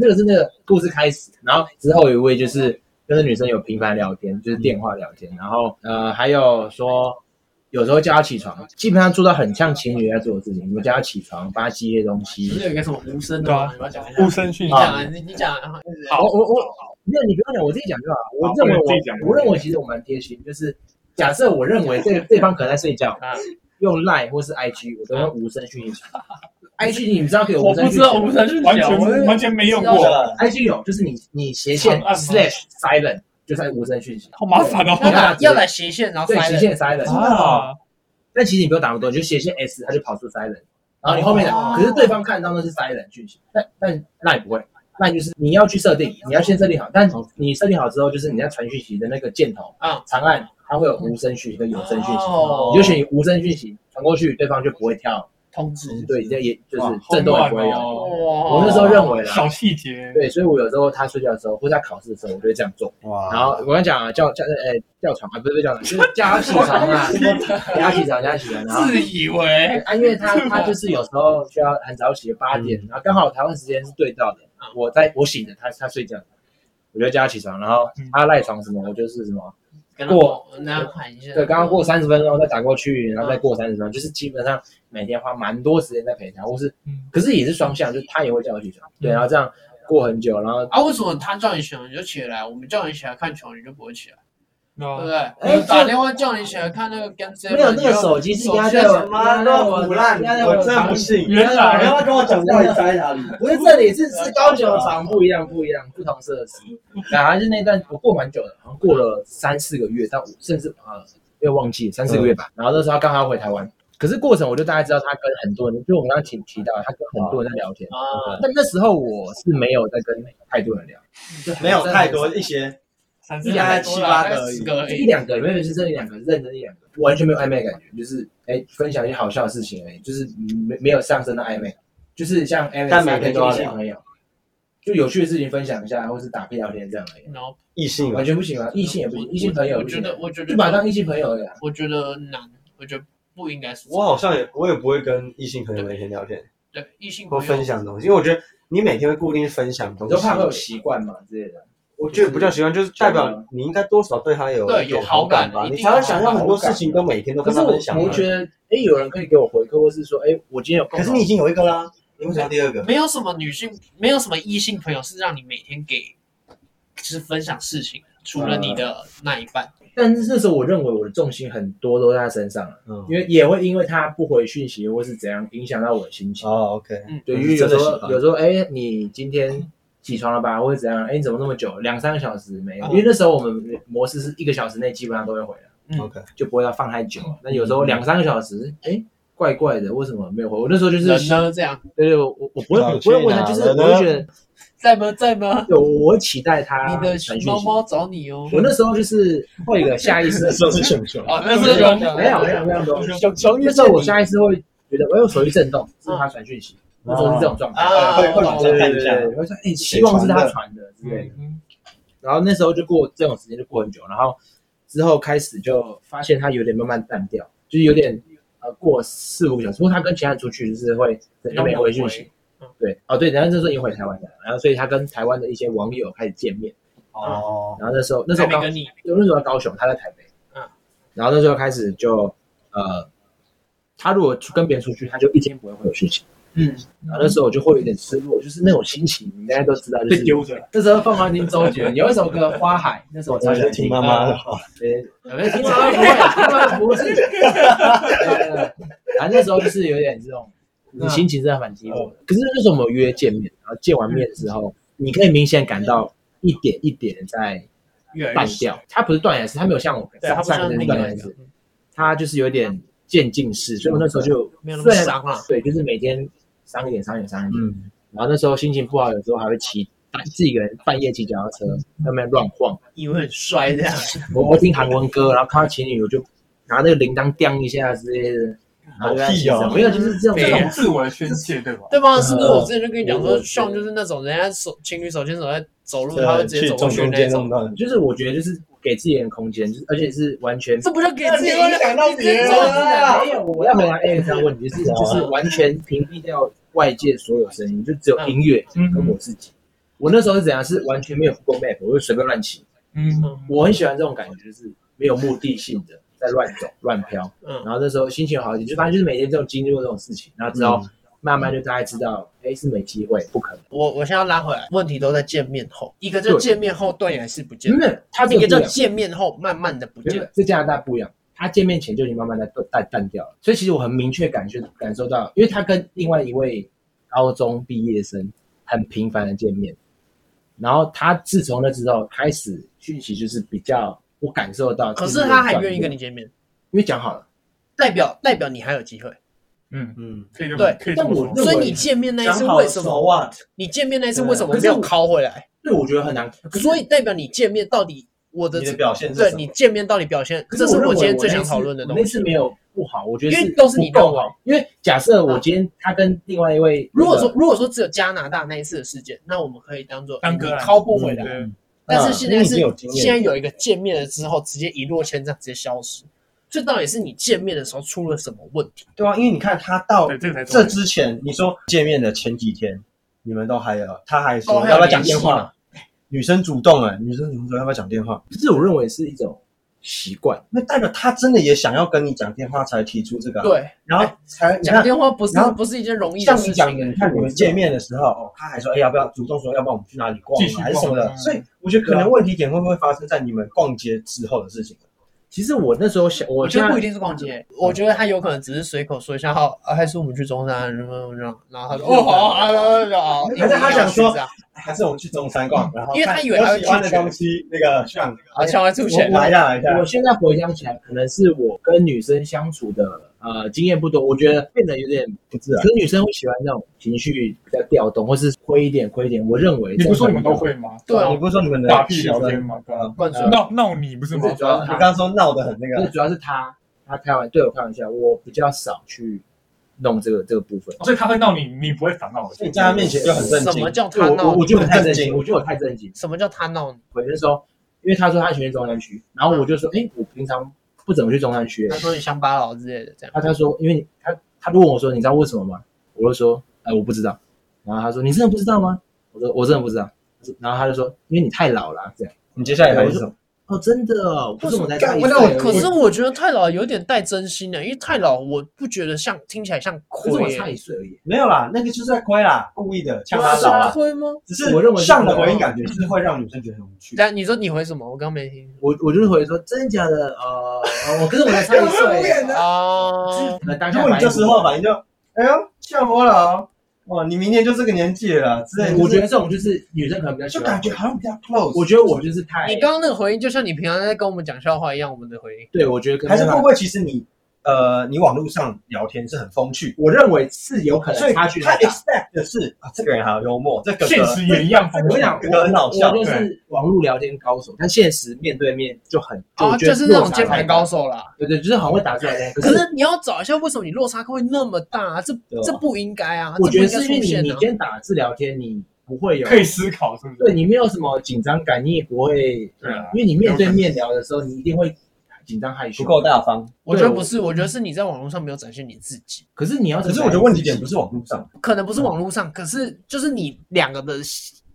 那个是那个故事开始。然后之后有一位就是跟那女生有频繁聊天，就是电话聊天，然后呃还有说。有时候叫他起床，基本上做到很像情侣在做的事情。你们叫他起床，帮他寄一些东西。
不是有一个什么无声的吗？你要讲一下。
无声讯息。
你你讲。
好，我我没有，你不用讲，我自己讲就好。我认为我我认为其实我蛮贴心，就是假设我认为这 *laughs* 对方可能在睡觉，用 Line 或是 IG，我都用无声讯息。IG 你知道可以无声讯息？
我不知道无声讯息，
完全完全没用过。
IG 有，就是你你斜线 slash silent。就在无声讯息，
好麻烦哦！
要来斜线，然后
对斜线 silent 啊。但其实你不用打那么多，你就斜线 S，它就跑出 silent。然后你后面的，可是对方看到那是 silent 讯息，但但那也不会，那就是你要去设定，你要先设定好。但你设定好之后，就是你在传讯息的那个箭头啊，长按它会有无声讯息跟有声讯息，你就选无声讯息传过去，对方就不会跳
通知，
对，也也就是震动也不会有。
哇，
我那时候认为啦，
小细节，
对，所以我有时候他睡觉的时候，或者他考试的时候，我就会这样做。哇，然后我跟你讲啊，叫叫诶叫床啊，不是不叫床，就是叫他起床啊，*laughs* 叫他起床，叫他起床。然后
自以为
啊，因为他他就是有时候需要很早起，八点，然后刚好台湾时间是对到的，我在我醒着，他他睡觉，我就叫他起床，然后他赖床什么，我就是什么。过
那款一下，
对，刚刚过三十分钟再打过去，然后再过三十分钟，就是基本上每天花蛮多时间在陪他，或是，可是也是双向，就他也会叫我起床，对，然后这样过很久，然后
啊，为什么他叫你起床你就起来，我们叫你起来看球你就不会起来？对不对？哎，打电话叫你起来看那个 game，
没有那个手机是压在我妈那么腐烂，我真不信。
原来，然后跟我讲到底在哪里？
不是这里，是是高球场不一样，不一样，不同设施。*laughs* 然后就那段我过蛮久的，好像过了三四个月到五，甚至啊，又忘记三四个月吧。然后那时候他刚好回台湾，可是过程我就大概知道他跟很多人，就我们刚刚提提到，他跟很多人在聊天啊。但那时候我是没有在跟太多人聊，
没有太多一些。
一两七八个而已，一两个，没有是这一两个，认真一两个，完全没有暧昧感觉，就是哎，分享一些好笑的事情而已，就是没没有上升的暧昧，就是像 Alex
但每天都要
异性朋友，就有趣的事情分享一下，或是打屁聊天这样而已。
然后
异性
完全不行啊，异性也不行，异性朋友，
我觉得我觉得
就把他当异性朋友了。
我觉得难，我觉得不应该是。
我好像也我也不会跟异性朋友每天聊天，
对异性
或分享东西，因为我觉得你每天会固定分享东西，
就怕会有习惯嘛之类的。
我觉得不叫喜欢，就是代表你应该多少对他有
对有好感吧，
你才会想要很多事情都每天都跟他分享。
我觉得，哎，有人可以给我回馈，或是说，哎，我今天有，
可是你已经有一个啦，你为什么要第二个？
没有什么女性，没有什么异性朋友是让你每天给，就是分享事情，除了你的那一半。
但是那时候，我认为我的重心很多都在他身上，嗯，因为也会因为他不回讯息或是怎样影响到我的心情。
哦，OK，
嗯，对，因为有时候有时候，哎，你今天。起床了吧，或者怎样？哎，你怎么那么久？两三个小时没有？因为那时候我们模式是一个小时内基本上都会回了
，OK，
就不会要放太久。那有时候两三个小时，哎，怪怪的，为什么没有回？我那时候就是
人呢这样，
对对，我我不会不会问他，就是我会觉得
在吗在吗？
有，我会期待他。
你的熊猫猫找你哦。
我那时候就是会有个下意识的时候是熊熊
啊，那是熊，
没有没有没有熊熊。那时候我下意识会觉得，我有手机震动，是他传讯息。那时候是这种状态，会会往上看一下，会说：“哎，希望是他传的之类的。”然后那时候就过这种时间就过很久，然后之后开始就发现他有点慢慢淡掉，就是有点呃过四五个小时，不过他跟其他人出去就是会就没回讯息。对，哦对，然后那时候已经回台湾的，然后所以他跟台湾的一些网友开始见面。哦，然后那时候那时候高，就那时候在高雄，他在台北。嗯，然后那时候开始就呃，他如果去跟别人出去，他就一天不会会有讯息。嗯，然后那时候我就会有点失落，就是那种心情，你大家都知道，就是丢着。那时候凤凰听周杰伦有一首歌《花海》，那时候我超喜欢听妈妈的话。对，听妈妈不会，听妈妈不是。*laughs* 反正那时候就是有点这种，你心情真的蛮低落的。可是那时候我们约见面，然后见完面之后，你可以明显感到一点一点在淡掉。他不是断崖式，他没有像我上上个那断崖式，他就是有点渐进式。所以我那时候就
没有那么伤了。
对，就是每天。伤一点，伤一点，伤一点。嗯，然后那时候心情不好，有时候还会骑自己一个人半夜骑脚踏车在那边乱晃，
以为很帅这样。
我我听韩文歌，然后看到情侣，我就拿那个铃铛叮一下之类的。
好屁哦！
没有，就是这种这种
自我的宣泄，对吧？
对吧？是不是我之前就跟你讲说，像就是那种人家手情侣手牵手在走路，他会直接走过去那种。
就是我觉得就是给自己点空间，就是而且是完全。
这不就给自己影响到别人
了？没有，我要回答 A 这个问题，就是就是完全屏蔽掉。外界所有声音，就只有音乐跟我自己。我那时候是怎样？是完全没有 Google Map，我就随便乱骑。嗯，我很喜欢这种感觉，就是没有目的性的在乱走 *laughs* 乱飘。嗯，然后那时候心情好一点，就发现就是每天这种经历过这种事情，然后之后慢慢就大概知道，哎，是没机会，不可能。
我我现在要拉回来，问题都在见面后，一个就见面后断崖式不见，
没有，他
一个叫见面后慢慢的不见。
在加拿大不一样。他见面前就已经慢慢的淡淡淡掉了，所以其实我很明确感觉感受到，因为他跟另外一位高中毕业生很频繁的见面，然后他自从那之后开始讯息就是比较我感受到，
可是他还愿意跟你见面，
因为讲好了，
代表代表你还有机会，
嗯嗯，对，
但我
所以你见面那一次为什么？你见面那一次为什么没有拷回来？
对，我觉得很难，
所以代表你见面到底。我的
表现，
对你见面到底表现，这是我今天最想讨论的东西。
那次没有，不好，我觉得
因为都是你认为。
因为假设我今天他跟另外一位，
如果说如果说只有加拿大那一次的事件，那我们可以当做
当个
拷不回来。但是现在是现在有一个见面了之后，直接一落千丈，直接消失。这到底是你见面的时候出了什么问题？
对啊，因为你看他到这之前，你说见面的前几天，你们都还有，他还说要不要讲电话？女生主动哎，女生主动说要不要讲电话？
这是我认为是一种习惯，
那代表他真的也想要跟你讲电话才提出这个。
对，
然后才
讲电话不是不是一件容易的事情。
你看你们见面的时候，哦，他还说哎要不要主动说要不要我们去哪里逛还是什么的？所以我觉得可能问题点会不会发生在你们逛街之后的事情？
其实我那时候想，
我觉得不一定是逛街，我觉得他有可能只是随口说一下，好，还是我们去中山，然后然后他说哦好啊，好，
还是他想说，还是我们去中山逛，然后
因为他以为他
喜欢的东西那个像
啊，像会出钱，
来一下来一下。
我现在回想起来，可能是我跟女生相处的。呃，经验不多，我觉得变得有点不自然。可是女生会喜欢那种情绪比较调动，或是亏一点亏一点。我认为
你不是说你们都会吗？
对啊，
你不是说你们
打屁聊天吗？闹闹你不是吗？
主要
你刚刚说闹得很那个，
主要是他他开玩对我开玩笑，我比较少去弄这个这个部分。
所以他会闹你，你不会反闹。
所以在他面前就很正经。
什么叫他闹？
我就很太正经，我觉得我太正经。
什么叫他闹你？
我就说，因为他说他喜欢中山区，然后我就说，哎，我平常。不怎么去中山区，
他说你乡巴佬之类的，这样。
他他说，因为他他就问我说，你知道为什么吗？我就说，哎，我不知道。然后他说，你真的不知道吗？我说，我真的不知道。然后他就说，因为你太老了，这样。你接下来还是什么？哦，真的，不是我在干。
可是我觉得太老有点带真心的，因为太老我不觉得像听起来像亏。
我差一岁而已。
没有啦，那个就是在亏啦，故意的，呛他老。
亏吗？
只是我认为上的回应感觉是会让女生觉得很无趣。
但你说你回什么？我刚没听。
我我就是回说真的假的？呃，我可是我才差一岁
啊。
如果你这时候反应就，哎呦，呛我了。哇，你明年就这个年纪了，之类。
我觉得这种就是女生可能比较喜欢，
就感觉好像比较 close。
我觉得我就是太……
你刚刚那个回应，就像你平常在跟我们讲笑话一样，我们的回应。
对，我觉得可能
还是会不会其实你。呃，你网络上聊天是很风趣，
我认为是有可能差距
他 expect 的是啊，这个人好幽默，这个
现实也一样。
我跟你讲，
我很好笑，
我就是网络聊天高手，但现实面对面就很
啊，就是那种键盘高手啦。
对对，就是很会打字聊天。
可是你要找一下，为什么你落差会那么大？这这不应该啊！
我觉得是因为你你今天打字聊天，你不会有
可以思考，是不是？
对你没有什么紧张感，你也不会对啊，因为你面对面聊的时候，你一定会。紧张害羞，
不够大方。
我觉得不是，我觉得是你在网络上没有展现你自己。
可是你要，
可是我觉得问题点不是网络上，
可能不是网络上，可是就是你两个的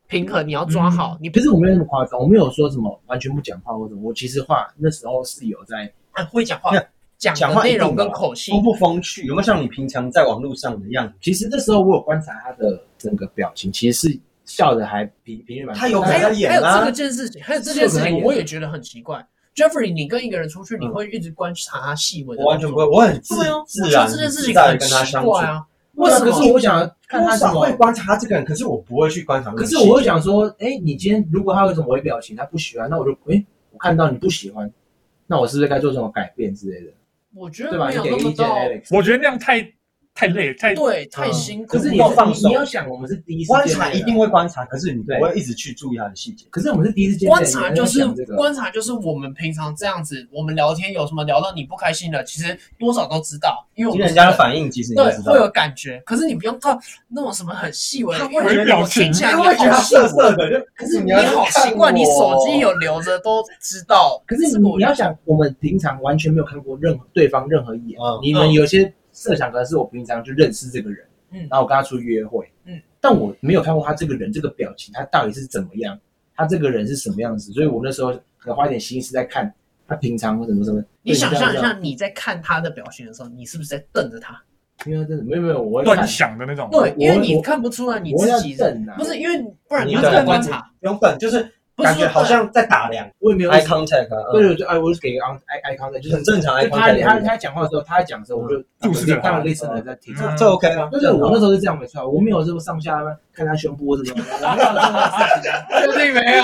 平衡你要抓好。你
可是我没有那么夸张，我没有说什么完全不讲话或者我其实话那时候是有在
会讲话，讲话内容跟口气
风不风趣，有没有像你平常在网络上的样子？
其实那时候我有观察他的整个表情，其实是笑的还比平时蛮。
他有还有
还有这个件事情，还有这件事情，我也觉得很奇怪。Jeffrey，你跟一个人出去，你会一直观察他细微的。
我完全不会，我很自然
这件事情很奇怪啊。为什么？
可是我想看他怎么
会观察他这个人，可是我不会去观察。
可是我会想说，哎，你今天如果他有什么微表情，他不喜欢，那我就哎，我看到你不喜欢，那我是不是该做什么改变之类的？
我觉得没有那么到。
我觉得那样太。太累，太
对，太辛苦。
可是你要放手，你要想，我们是第一次
观察，一定会观察，可是你不会一直去注意他的细节。
可是我们是第一次见面，
观察就是观察，就是我们平常这样子，我们聊天有什么聊到你不开心的，其实多少都知道，因为我们
人家的反应其实
对会有感觉。可是你不用到那种什么很细微的，
微表情，
他会觉得
色色的。
可是你好奇怪，你手机有留着都知道。
可是你你要想，我们平常完全没有看过任何对方任何一眼，你们有些。设想可能是我平常就认识这个人，嗯，然后我跟他出去约会，嗯，但我没有看过他这个人这个表情，他到底是怎么样，他这个人是什么样子，所以我那时候可能花一点心思在看他平常或什么什么。
你想象一下，你在看他的表情的时候，你是不是在瞪着他？
因为真的没有没有，我
乱想的那种。
对，因为你看不出来你自己瞪啊，不是因为不然你要怎么观察？
不用瞪就是。感觉好像在打量，
我也没有
eye contact，
对对对，哎，我是给个 eye eye contact，就是
很正常。他
他他讲话的时候，他在讲的时候，我就就是看了类似的在听，
这 OK 啊。
就是我那时候是这样没错，我没有这么上下看他胸部什么的，*laughs* 确定没有？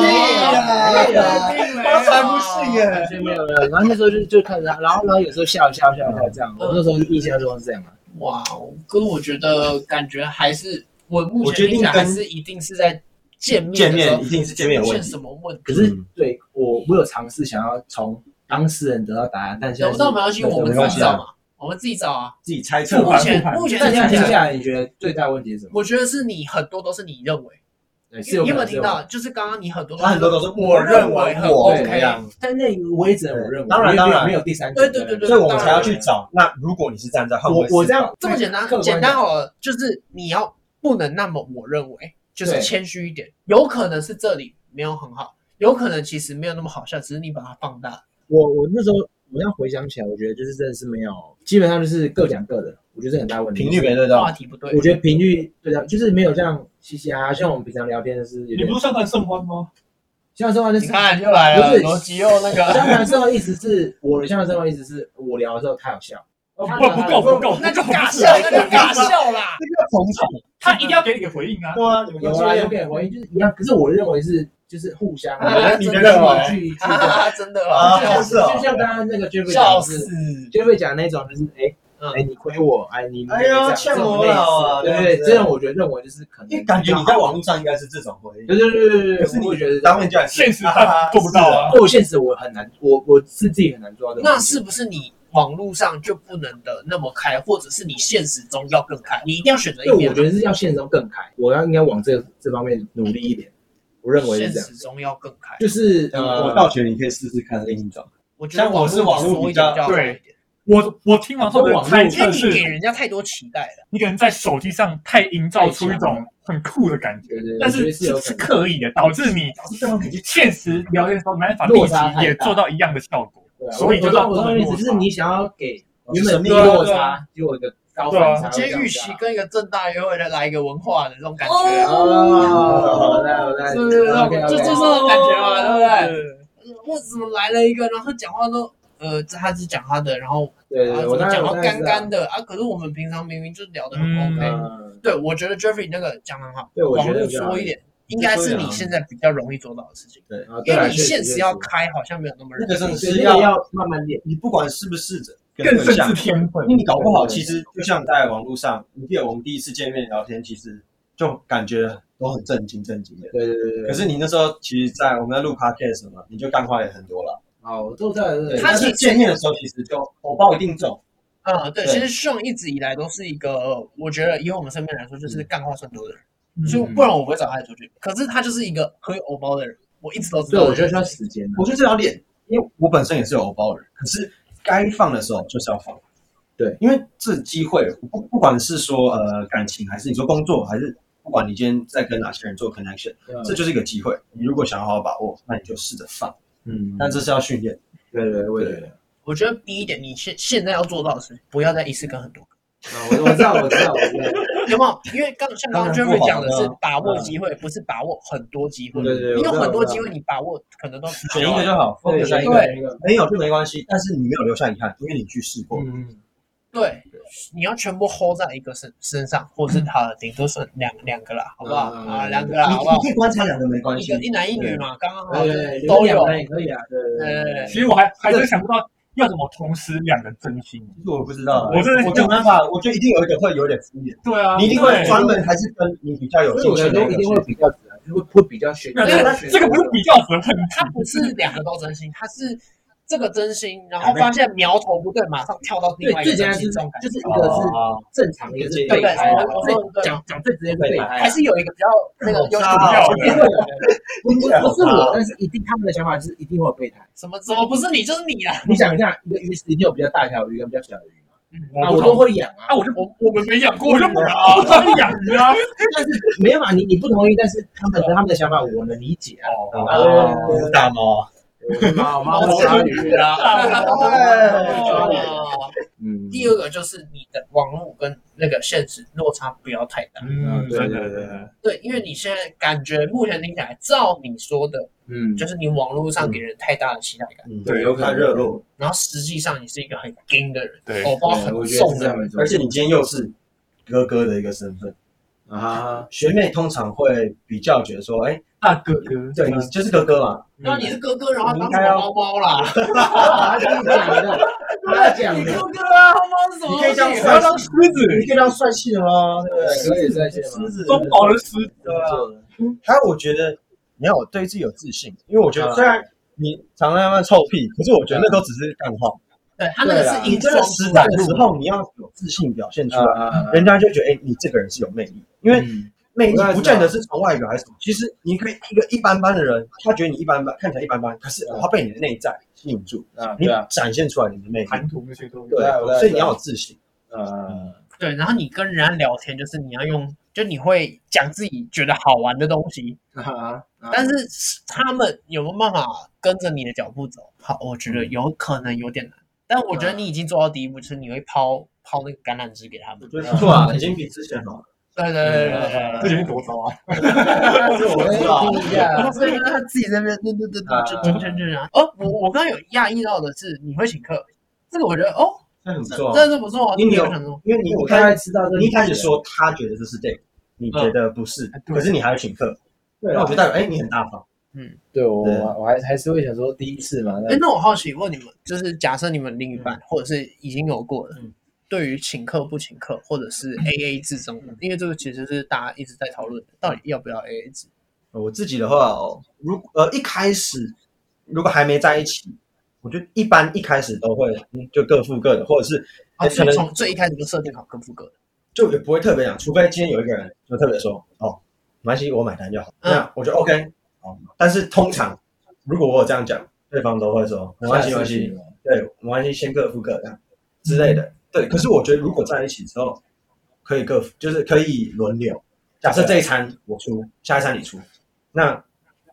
确定没有？
才不是耶，
完全没有没有。然后那时候就就看着他，然后然后有时候笑笑笑笑这样，我那时候印象中是这样啊。
哇，可是我觉得感觉还是我目前听起来还是一定是在。见面，
见面一定是见面有问题。
什么问题？
可是对我，我有尝试想要从当事人得到答案，但是
得不到没关系，我们自己找嘛，我们自己找啊，
自己猜测。*laughs*
目前目前
听下来，你觉得最大问题是什么？
我觉得是你很多都是你认为。你有没有听到？就是刚刚你很多，
他很多都是我认为很 OK，
但那个我也只能我认为。
当然当然
没有第三
对对对对，
所以我们才要去找。那如果你是站在
我我这样
这么简单，简单好了，就是你要不能那么我认为，就是谦虚一点。有可能是这里没有很好，有可能其实没有那么好笑，只是你把它放大。
我我那时候我要回想起来，我觉得就是真的是没有，基本上就是各讲各的。我觉得这很大问题，
频率没对到，
话题不对。
我觉得频率对的，就是没有这样嘻嘻哈哈，像我们平常聊天的是。
你不是相谈甚欢吗？
相谈甚欢就是
你看又来了，逻辑又那个。
相谈甚欢意思是我的相谈甚欢意思是我聊的时候太好笑。
不不够不够，
那就尬笑，那就尬 *laughs* 笑啦。
这个捧场，
他一定要给你个回应啊。
对啊，
有啊，有给回应就是一样。可是我认为是就是互相，
你的认为 *laughs* *laughs* 真的啊，
就是就像刚刚那个 Jeffrey 讲是 Jeffrey 讲那种就是哎。哎，你亏我，哎，你
哎呀，欠我了，
对对，这样我觉得认为就是可能，
因为感觉你在网络上应该是这种回应，
对对对对对。
可是你觉得当面讲
现实他做不到啊，
做现实我很难，我我是自己很难做到。
那是不是你网络上就不能的那么开，或者是你现实中要更开？你一定要选择一边。
我觉得是要现实中更开，我要应该往这这方面努力一点。我认为是这样。
现实中要更开，
就是
呃，我倒觉得你可以试试看另一种。
我觉得我是网络比较
对。我我听完后的猜测是，
给人家太多期待了。
你可能在手机上太营造出一种很酷的感觉，但是是是刻意的，导致你现实聊天的时候没办法立即也做到一样的效果。所以就到
我的意思就是，你想要给原本落差，给我一个高反差。
今天预期跟一个正大约会的来一个文化的这种感觉
哦，
是不是？就就是这种感觉嘛，对不对？我怎么来了一个，然后讲话都。呃，他是讲他的，然后
对对，我
讲到干干的啊，可是我们平常明明就聊得很 OK。对，我觉得 Jeffrey 那个讲很好，
对，我觉得
说一点，应该是你现在比较容易做到的事情。
对，
因为你现实要开，好像没有那么容易。
那个是要要慢慢练，你不管是不是更甚至天分，因为你搞不好，其实就像在网络上，你记得我们第一次见面聊天，其实就感觉都很震惊震惊的。
对对对对。
可是你那时候，其实，在我们在录 podcast 嘛，你就干话也很多了。
哦，都在。
他其实见面的时候，其实就火爆一定重。
嗯，对，其实 Sean 一直以来都是一个，我觉得以我们身边来说，就是干话算多的人。所以不然我不会找他出去。可是他就是一个很有偶包的人，我一直都知道。
对，我觉得需要时间。
我觉得这要练，因为我本身也是有偶包的人。可是该放的时候就是要放。对，因为这机会不不管是说呃感情，还是你说工作，还是不管你今天在跟哪些人做 connection，这就是一个机会。你如果想要好好把握，那你就试着放。嗯，但这是要训练。
对对对对，
我觉得第一点，你现现在要做到的是，不要再一次跟很多个。
啊，我我知道，我知道，我知道。
有没有？因为刚像刚刚 Jeffrey 讲的是把握机会，不是把握很多机会。对对，你有很多机会，你把握可能都
选一个就好，选一个，没有就没关系。但是你没有留下遗憾，因为你去试过。嗯。
对，你要全部 hold 在一个身身上，或是他的顶多是两两个啦，好不好？啊，两个啦，好不好？
你可以观察两个没关系，
一男一女嘛，刚刚好
都有，可以啊。对对对。
其实我还还是想不到要怎么同时两个真心，
其实我不知道，
我真的
我没办法，我觉得一定有一个会有点敷衍。
对啊，
你一定会专门还是跟你比较有兴趣的，
一定会比较，会会比较选。
这个不是比较很很，
他不是两个都真心，他是。这个真心，然后发现苗头不对，马上跳到另外一种感觉，就是一个是正常，一个是备胎。我说讲讲最直接的备胎，还是有一个比较那个优秀的。*laughs* 不是我，但是一定他们的想法是一定会有备胎。什么？怎么不是你就是你啊？
你想一下，一个鱼是一定有比较大条鱼跟比较小的鱼嘛？啊，我都会养啊。
啊，我就我我们没养过，我就不养啊。我养鱼啊，*laughs*
但是没有嘛？你你不同意，但是他们的他们的想法我能理解啊。
哦，大猫。
猫猫鲨鱼啊！
对，嗯。第二个就是你的网络跟那个现实落差不要太大。
嗯，对对对。
对，因为你现在感觉目前听起来，照你说的，嗯，就是你网络上给人太大的期待感。
对，有可能热络。
然后实际上你是一个很硬的人，
对，
偶包很重的，
而且你今天又是哥哥的一个身份啊。学妹通常会比较觉得说，哎。
大哥哥，
对，你就是哥哥嘛。
那你是哥哥，然后当什么猫猫啦？
他讲的，他讲的。
哥哥啊，猫猫是什么？
你可以这样
帅当狮子，
你可以这样帅气的吗？对，
可以帅气的。
狮子，
中宝的狮子。
对啊。还有，我觉得你要对自己有自信，因为我觉得虽然你常常在臭屁，可是我觉得那都只是干话。
对他那个是
你真的实在的时候，你要有自信表现出来，人家就觉得哎，你这个人是有魅力，因为。魅力不见得是从外表还是什么，其实你可以一个一般般的人，他觉得你一般般，看起来一般般，可是他被你的内在吸引住，你展现出来你的魅力，
谈吐那些都
对，所以你要有自信，
呃，对，然后你跟人家聊天，就是你要用，就你会讲自己觉得好玩的东西，但是他们有没有办法跟着你的脚步走？好，我觉得有可能有点难，但我觉得你已经做到第一步，就是你会抛抛那个橄榄枝给他们，
不错啊，已经比之前好了。
对对对对，
这里多糟啊？
我听一下，*laughs* 所以他自己在那边，对对对对，就就就这样。哦，我我刚刚有讶异到的是，你会请客，这个我觉得哦，
那很不错，
真的不错。
你有，因为你我大概知道，你一开始说他觉得这是对，你觉得不是，可是你还要请客，那我觉得代表哎，你很大方。
嗯，对我我还还是会想说第一次嘛。
哎，那我好奇问你们，就是假设你们另一半或者是已经有过了。对于请客不请客，或者是 A A 制中，因为这个其实是大家一直在讨论的，到底要不要 A A 制？
我自己的话哦，如呃一开始如果还没在一起，我觉得一般一开始都会就各付各的，或者是
可能从最一开始就设定好各付各的，
就也不会特别讲，除非今天有一个人就特别说哦，没关系，我买单就好，那我觉得 OK。但是通常如果我有这样讲，对方都会说没关系，没关系，对，没关系，先各付各这样之类的。对，可是我觉得如果在一起之后，可以各就是可以轮流。假设这一餐我出，下一餐你出，那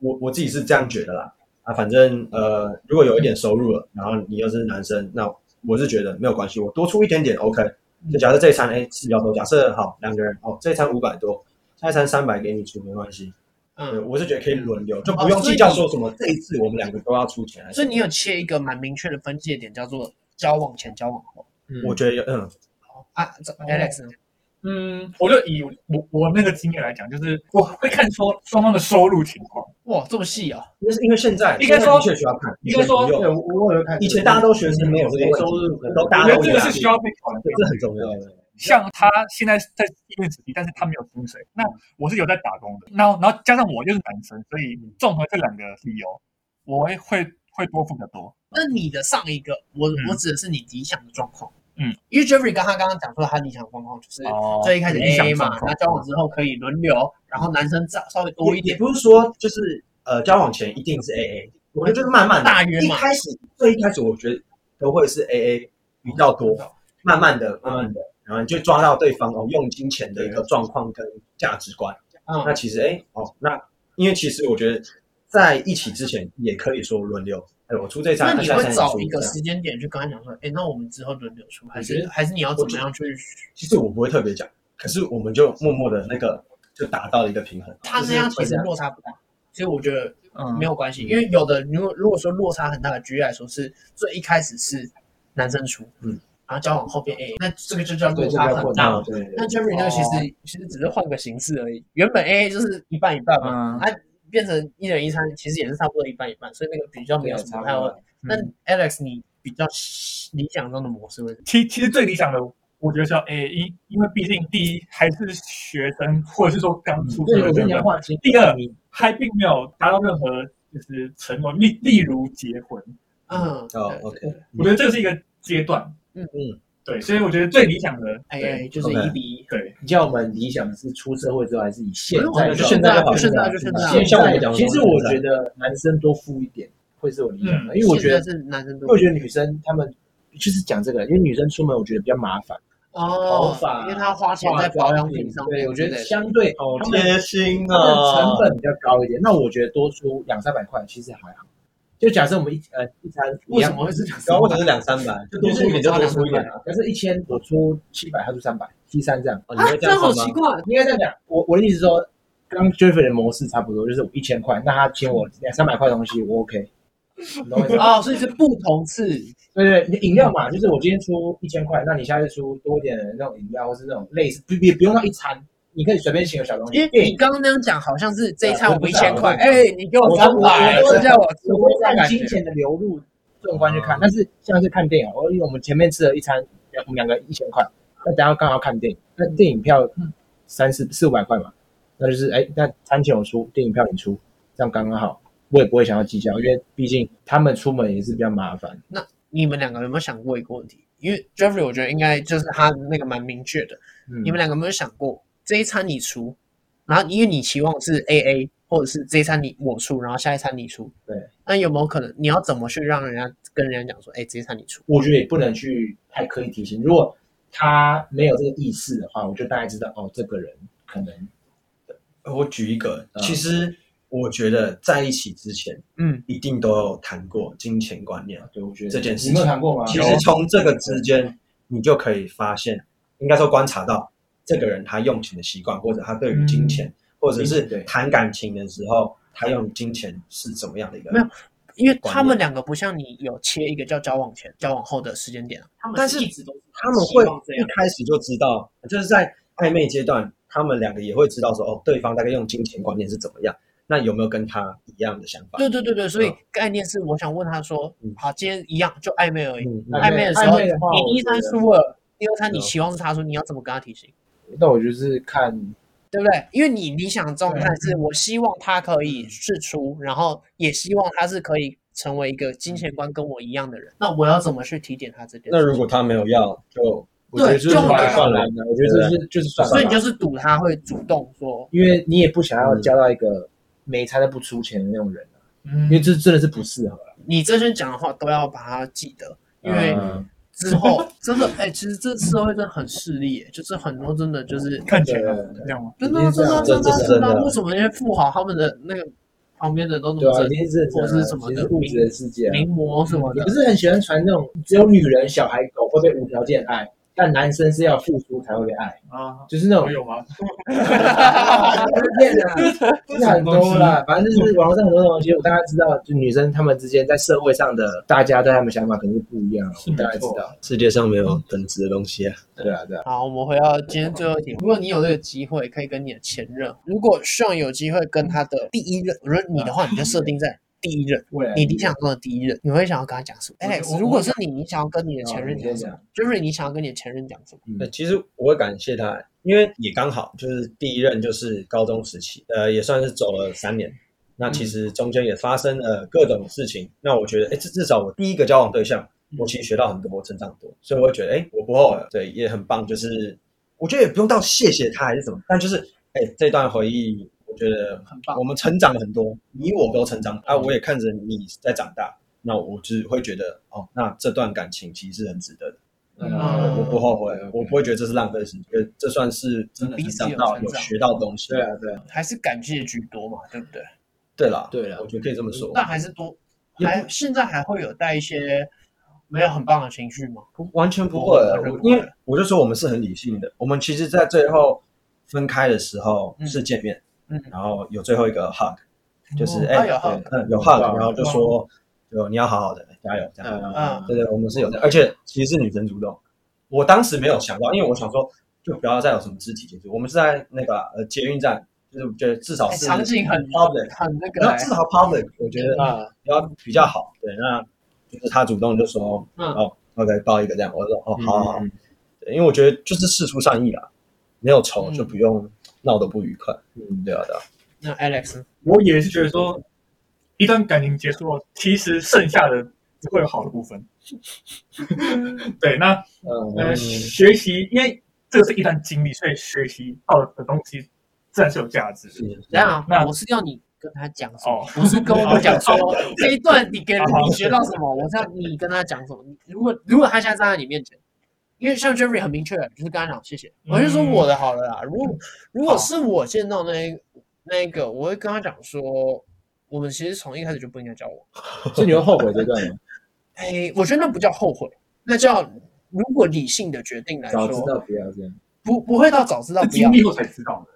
我我自己是这样觉得啦。啊，反正呃，如果有一点收入了，然后你又是男生，那我是觉得没有关系，我多出一点点 OK。就假设这一餐哎是比较多，假设好两个人哦，这一餐五百多，下一餐三百给你出没关系。嗯，我是觉得可以轮流，就不用计较说什么这一次我们两个都要出钱。
所以你有切一个蛮明确的分界点，叫做交往前、交往后。
我觉得有嗯，
啊，Alex，
嗯，我就以我我那个经验来讲，就是我会看说双方的收入情况。
哇，这么细啊？
那是因为现在
应该说
确实需要看，
应该说
对，我有看。以前大家都学生，没有这个收入，都大家都
这个是需要被考虑，
这很重要。
像他现在在医院实习，但是他没有薪水，那我是有在打工的。然后然后加上我又是男生，所以综合这两个理由，我会会会多付的多。
那你的上一个，我我指的是你理想的状况。嗯，因为 Jeffrey 刚他刚刚讲说他理想状况就是最一开始 AA 嘛，那交往之后可以轮流，然后男生稍稍微多一点。
也不是说就是呃交往前一定是 AA，我觉得就是慢慢
大约嘛。
一开始最一开始我觉得都会是 AA 比较多，慢慢的慢慢的，然后你就抓到对方哦用金钱的一个状况跟价值观。那其实哎哦那因为其实我觉得在一起之前也可以说轮流。哎，我出这张，
那你会找一个时间点去跟他讲说，哎，那我们之后轮流出，还是还是你要怎么样去？
其实我不会特别讲，可是我们就默默的那个就达到了一个平衡。
他那样其实落差不大，其实我觉得嗯没有关系，因为有的如果如果说落差很大的，举例来说是最一开始是男生出，嗯，然后交往后边 A，那这个就叫落差很大。对，那 Jerry 那个其实其实只是换个形式而已，原本 A 就是一半一半嘛，啊。变成一人一餐，其实也是差不多一半一半，所以那个比较没有什么太问题。那 Alex，你比较理想中的模式会？
其其实最理想的，我觉得是要 A 一，因为毕竟第一还是学生，或者是说刚出社会的年轻。第二，还并没有达到任何就是承诺，例例如结婚。
嗯，哦
，OK，
我觉得这是一个阶段。嗯嗯。对，所以我觉得最理想的，
哎，就是一比一。
对，
你叫我们理想是出社会之后，还是以现在？
就现在就好，现在就现在。现
在其实我觉得男生多付一点会是我理想的，因为我觉得
是男生多。
因为我觉得女生他们就是讲这个，因为女生出门我觉得比较麻烦。
哦，头发，因为她花钱在保养品上。
对，我觉得相对
好贴心啊，
成本比较高一点。那我觉得多出两三百块其实还好。就假设我们一呃一餐，
为什么会是两？
高或者是两三百，就多出一点就多出一点啊。
可是，一千我出七百，他出三百，七三这样。
啊，这样好奇怪。
应该这样讲，我我的意思说，跟 Jeffrey 的模式差不多，就是我一千块，那他请我两三百块东西，我 OK。*laughs*
哦，所以是不同次。
对对，你饮料嘛，就是我今天出一千块，那你下次出多一点的那种饮料，或是那种类似，不不不用到一餐。你可以随便请个小东西，
因为你刚刚那样讲，好像是这一餐我一千块，哎，你给我三百，这叫我
我会看金钱的流入这种观去看。但是像是看电影，我因为我们前面吃了一餐，我们两个一千块，那等下刚好看电影，那电影票三四四五百块嘛，那就是哎，那餐钱我出，电影票你出，这样刚刚好。我也不会想要计较，因为毕竟他们出门也是比较麻烦。
那你们两个有没有想过一个问题？因为 Jeffrey 我觉得应该就是他那个蛮明确的。嗯、你们两个有没有想过，这一餐你出，然后因为你期望是 AA，或者是这一餐你我出，然后下一餐你出。
对。
那有没有可能你要怎么去让人家跟人家讲说，哎，这一餐你出？
我觉得也不能去太刻意提醒。如果他没有这个意识的话，我就大概知道哦，这个人可能。
我举一个，其实我觉得在一起之前，嗯，一定都有谈过金钱观念。对，我觉得这件事情，
你有谈过吗？
其实从这个之间，你就可以发现，应该说观察到这个人他用钱的习惯，或者他对于金钱，或者是谈感情的时候，他用金钱是怎么样的一个？
没有，因为他们两个不像你有切一个叫交往前、交往后的时间点，他们是一直都是
他们会一开始就知道，就是在暧昧阶段。他们两个也会知道说，哦，对方大概用金钱观念是怎么样，那有没有跟他一样的想法？
对对对对，所以概念是，我想问他说，好，今天一样就暧昧而已。暧昧的时候，你第一餐输了，第二餐你希望是他说，你要怎么跟他提醒？
那我就是看，
对不对？因为你理想状态是我希望他可以释出，然后也希望他是可以成为一个金钱观跟我一样的人。那我要怎么去提点他这点？
那如果他没有要，就。
对，就算
了。我觉得就是就是算了。
所以你就是赌他会主动说，
因为你也不想要交到一个每餐都不出钱的那种人，嗯，因为这真的是不适合。
你这些讲的话都要把它记得，因为之后真的，哎，其实这社会真的很势利，就是很多真的就是
看起来这样吗？
真的真的真的真的，为什么那些富豪他们的那个旁边的都那么正，或是什么的
物质的世界，
名模什么的，
不是很喜欢传那种只有女人、小孩、狗会被无条件爱。但男生是要付出才会被爱啊，就是那种
有吗？*laughs*
骗的，真的很多啦。反正就是网络上很多东西，我大概知道，就女生她们之间在社会上的大家对她们想法肯定是不一样。我大概知道，
世界上没有等值的东西啊。
对啊，对啊。
好，我们回到今天最后一题。如果你有这个机会，可以跟你的前任，如果 Sean 有机会跟他的第一任，如果你的话，你就设定在。第一任，你理想中的第一任，你会想要跟他讲什么？Alex，如果是你，你想要跟你的前任讲什么？Jerry，你想要跟你的前任讲什么？
那其实我会感谢他，因为也刚好就是第一任就是高中时期，呃，也算是走了三年。那其实中间也发生了各种事情。那我觉得，哎，至至少我第一个交往对象，我其实学到很多，我成长很多，所以我会觉得，哎，我不后悔。对，也很棒。就是我觉得也不用到谢谢他还是什么，但就是，哎，这段回忆。觉得很棒，我们成长了很多，你我都成长啊！我也看着你在长大，那我只会觉得哦，那这段感情其实是很值得的，嗯，我不后悔，我不会觉得这是浪费时间，这算是真的长。到有学到东西，
对啊，对啊，
还是感谢居多嘛，对不对？
对啦，对啦，我觉得可以这么说，
但还是多，还现在还会有带一些没有很棒的情绪吗？
完全不会，因为我就说我们是很理性的，我们其实，在最后分开的时候是见面。嗯，然后有最后一个 hug，就是哎，有 hug，嗯，有 hug，然后就说，就你要好好的加油，这样，嗯，对对，我们是有的，而且其实是女生主动，我当时没有想到，因为我想说，就不要再有什么肢体接触，我们是在那个呃捷运站，就是觉得至少是
场景很 public，很那个，
至少 public，我觉得啊，要比较好，对，那就是他主动就说，嗯。哦，OK，抱一个这样，我说哦，好好好，对，因为我觉得就是事出善意啦，没有仇就不用。闹得不愉快，嗯，对啊，对啊。
那 Alex，
我也是觉得说，一段感情结束了，其实剩下的只会有好的部分。*laughs* 对，那呃，学习，因为这个是一段经历，所以学习到的东西自然是有价值的。
这样，那我是要你跟他讲什么？不是跟我讲说 *laughs* 这一段你给你学到什么？我是要你跟他讲什么？如果如果他现在站在你面前。因为像 Jerry 很明确，就是跟他讲谢谢，我就说我的好了啦。如果如果是我见到那那一个，我会跟他讲说，我们其实从一开始就不应该交往。
所以你会后悔这段吗？*laughs*
哎，我觉得那不叫后悔，那叫如果理性的决定来说，
早知道不要这样，
不不会到早知道不要，
经历后才知道的。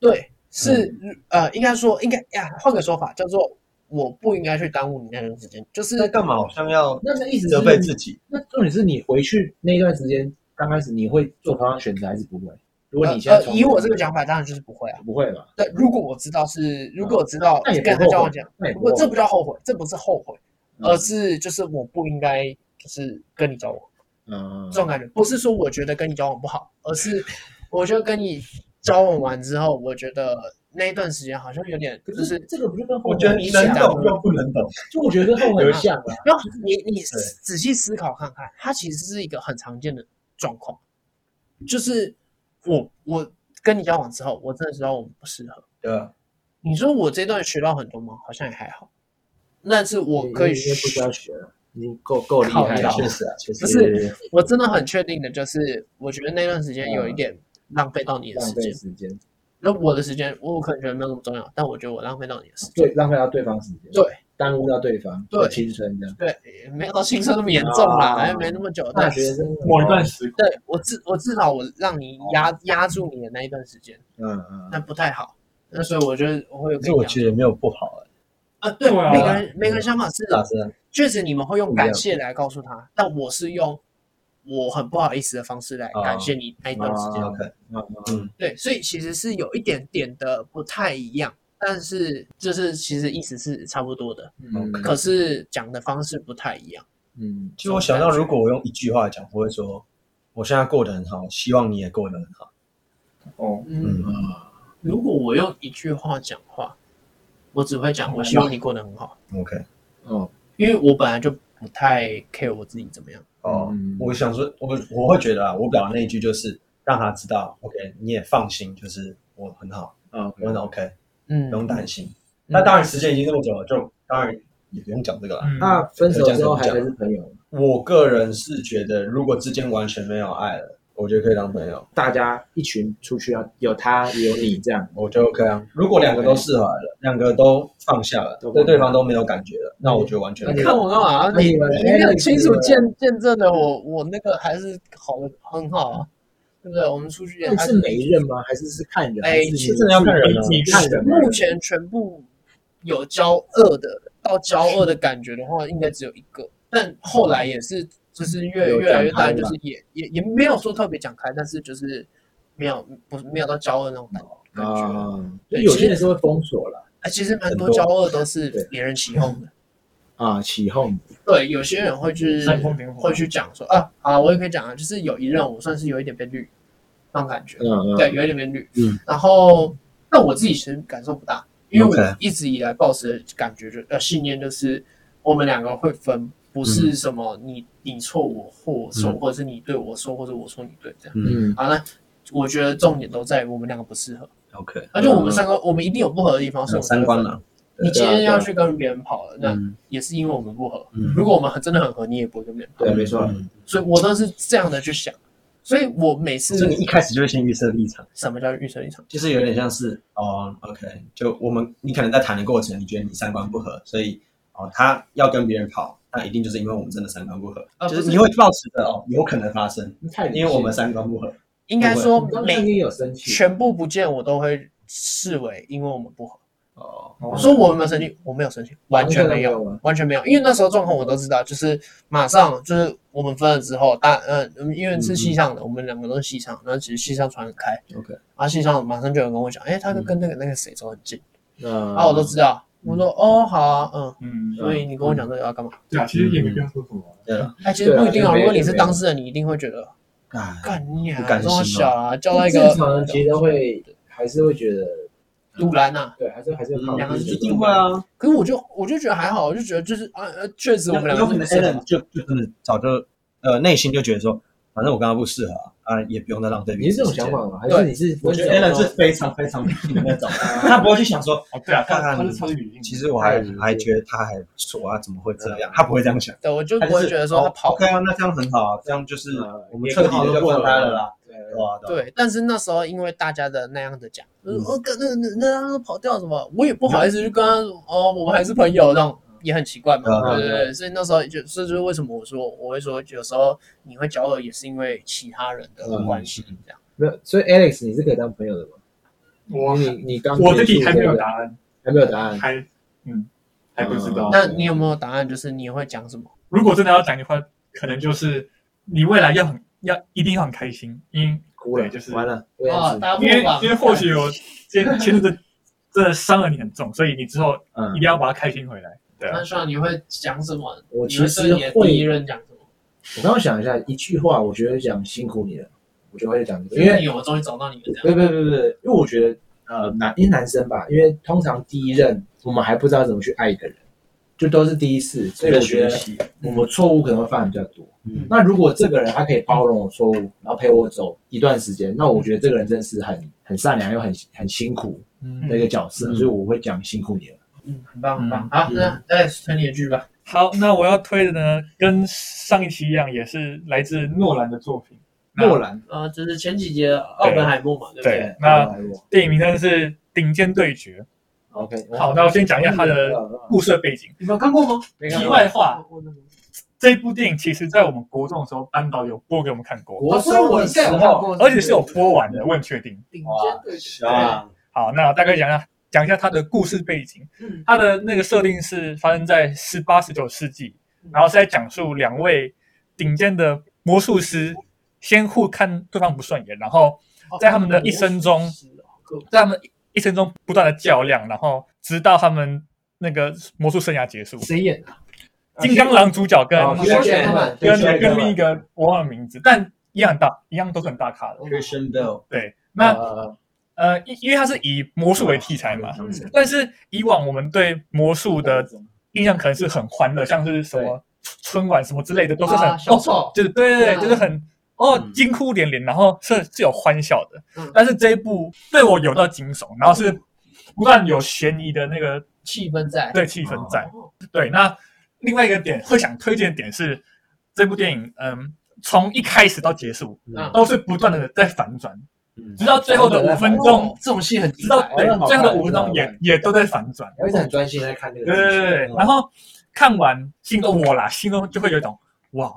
对，是呃，应该说应该呀，换个说法叫做。我不应该去耽误你那段时间，就是
在干嘛？好像要
那个意思
责备自己。
那重点是你回去那一段时间，刚开始你会做同样选择还是不会？如果你现在
以我这个讲法，当然就是不会啊，
不会吧？
对，如果我知道是，如果我知道跟他交往讲，不，这不叫后悔，这不是后悔，而是就是我不应该就是跟你交往。嗯，这种感觉不是说我觉得跟你交往不好，而是我觉得跟你交往完之后，我觉得那一段时间好像有点，就是
这个不是跟
我觉得你能懂又不能懂，
就我觉得跟后很像啊。
然后你你仔细思考看看，它其实是一个很常见的状况，就是我我跟你交往之后，我真的知道我们不适合。
对。
你说我这段学到很多吗？好像也还好。但是我可以
不需要学了，已经够够厉害了。确实啊，确实。
不是，我真的很确定的，就是我觉得那段时间有一点浪费到你的时间。时间。那我的时间，我可能觉得没有那么重要，但我觉得我浪费到你的时间。
对，浪费到对方时间。
对，
耽误到对方。
对，
青春这样。
对，没有到青春那么严重啦，还没那么久。
大学生
某一段时间。
对我至我至少我让你压压住你的那一段时间。
嗯嗯。
那不太好。那所以我觉得我会有。
可是我觉得没有不好
啊，对，每个人每个人想法是，确实你们会用感谢来告诉他，但我是用。我很不好意思的方式来感谢你那一段时间。
OK，
嗯，对，所以其实是有一点点的不太一样，但是就是其实意思是差不多的。嗯，可是讲的方式不太一样。
嗯，其实我想到，如果我用一句话讲，我会说，我现在过得很好，希望你也过得很好。
哦，嗯，如果我用一句话讲话，我只会讲，我希望你过得很好。
OK，
嗯，因为我本来就不太 care 我自己怎么样。
哦，嗯、我想说，我我会觉得啊，我表达那一句就是让他知道，OK，你也放心，就是我很好，嗯，Okay. 我很 OK，嗯，不用担心。那、嗯、当然，时间已经那么久了，就当然也不用讲这个了。
嗯、那分手之后还是朋友？
我个人是觉得，如果之间完全没有爱了。我觉得可以当朋友，
大家一群出去啊，有他也有你这样，
我觉得 OK 啊。如果两个都释怀了，两个都放下了，对对方都没有感觉了，那我觉得完全。
你看我干嘛？你你很清楚见见证了我，我那个还是好的很好啊，对不对？我们出去也
是每一任吗？还是是看人？
哎，
真的要看人，
你看人。
目前全部有交恶的，到交恶的感觉的话，应该只有一个，但后来也是。就是越越来越大，就是也也也没有说特别讲开，但是就是没有不是没有到骄傲那种感感觉。
对，有些人是会封锁了。
哎，其实蛮多骄傲都是别人起哄的。*laughs*
啊，起哄。
对，有些人会去会去讲说啊，好，我也可以讲啊，就是有一任我算是有一点被绿那种感觉。嗯嗯。对，有一点被绿。嗯。然后，但我自己其实感受不大，因为我一直以来抱持的感觉就呃信念就是我们两个会分。不是什么你你错我或错，或者是你对我错，或者我错你对这样。嗯，好，那我觉得重点都在我们两个不适合。
OK，
那就我们三个，我们一定有不合的地方，是
三观了。
你今天要去跟别人跑了，那也是因为我们不合。如果我们真的很合，你也不会跟别人跑。
对，没错。
所以我都是这样的去想，所以我每次
就你一开始就会先预设立场。
什么叫预设立场？
就是有点像是哦，OK，就我们你可能在谈的过程，你觉得你三观不合，所以哦，他要跟别人跑。那一定就是因为我们真的三观不合，就是你会抱持的哦，有可能发生，因为我们三观不合。
应该说，每全部不见，我都会视为因为我们不合。哦，我说我有没有生气？我没有生气，完全没有，完全没有。因为那时候状况我都知道，就是马上就是我们分了之后，大嗯，因为是西上的，我们两个都是西上，然后其实西上传很开。OK，然后系上马上就有人跟我讲，哎，他就跟那个那个谁走很近，然后我都知道。我说哦好啊嗯嗯，所以你跟我讲这个要干嘛？
对啊，其实也没必要说什么。对啊，
哎，其实不一定啊。如果你是当事人，你一定会觉得，干你啊，这么小啊，叫一个
正常人其实会还是会觉得
赌烂呐。
对，还是还是
两个人
一定会啊。
可是我就我就觉得还好，我就觉得就是啊呃，确实我们两个
可能就就真的早就呃内心就觉得说，反正我跟他不适合啊。啊，也不用再浪费。
你是这种想法吗？还是你是？
我觉得 Allen 是非常非常理性的那种，*laughs* 他不会去想说，
哦，对啊，看看他是超级理性。
其实我还还觉得他还不错啊，怎么会这样？他不会这样想。
对，我就不会觉得说他跑。
OK 啊，那这样很好啊，这样就是我们彻底的就分开了啦。对
对，但是那时候因为大家的那样的讲，我跟那那那那跑掉什么，我也不好意思去跟他说，哦，我们还是朋友这样。也很奇怪嘛，对对对，所以那时候就，这就是为什么我说我会说，有时候你会交恶，也是因为其他人的关系这样。
没有，所以 Alex 你是可以当朋友的吗？
我
你你刚
我自己还没有答案，
还没有答案，
还嗯还不知道。
那你有没有答案？就是你会讲什么？
如果真的要讲的话，可能就是你未来要很要一定要很开心，因为对，就是
完了，
因为因为或许有前前的真的伤了你很重，所以你之后一定要把它开心回来。
那算你会讲什么？
我其实会第一任讲什么？我刚刚想一下，一句话，我觉得讲辛苦你了，我觉得会讲这个，因为
我终于找到你了。
对对对对，因为我觉得，呃男因为男生吧，因为通常第一任我们还不知道怎么去爱一个人，就都是第一次，所以我觉得我们错误可能会犯比较多。嗯，那如果这个人他可以包容我错误，然后陪我走一段时间，那我觉得这个人真的是很很善良又很很辛苦的一个角色，所以我会讲辛苦你了。
嗯，很棒很棒。好，那再推你的剧吧。
好，那我要推的呢，跟上一期一样，也是来自诺兰的作品。
诺兰，
呃，就是前几集的奥本海默嘛，对不对？
那电影名称是《顶尖对决》。
OK，
好，那我先讲一下它的故事背景。
你们有看过吗？
题外话，这部电影其实在我们国中的时候，班导有播给我们看过。
国中我应该有看过，
而且是有播完的，我很确定。
顶尖对决。
好，那大概讲一下。讲一下它的故事背景，它的那个设定是发生在十八、十九世纪，然后是在讲述两位顶尖的魔术师先互看对方不顺眼，然后在他们的一生中，在他们一生中不断的较量，然后直到他们那个魔术生涯结束。
谁演的？
金刚狼主角跟跟跟另一个我忘了名字，但一样大，一样都是很大咖的。
Christian Bale。
对，那。呃，因因为它是以魔术为题材嘛，但是以往我们对魔术的印象可能是很欢乐，像是什么春晚什么之类的，都是很哦，就是对对对，就是很哦惊呼连连，然后是是有欢笑的。但是这一部对我有到惊悚，然后是不断有悬疑的那个
气氛在，
对气氛在。对，那另外一个点会想推荐的点是这部电影，嗯，从一开始到结束都是不断的在反转。直到最后的五分钟，
这种戏很
直到对，最后的五分钟也也都在反转，
我一直很专心在看这个。
对对对对，然后看完心中我啦，心中就会有一种哇，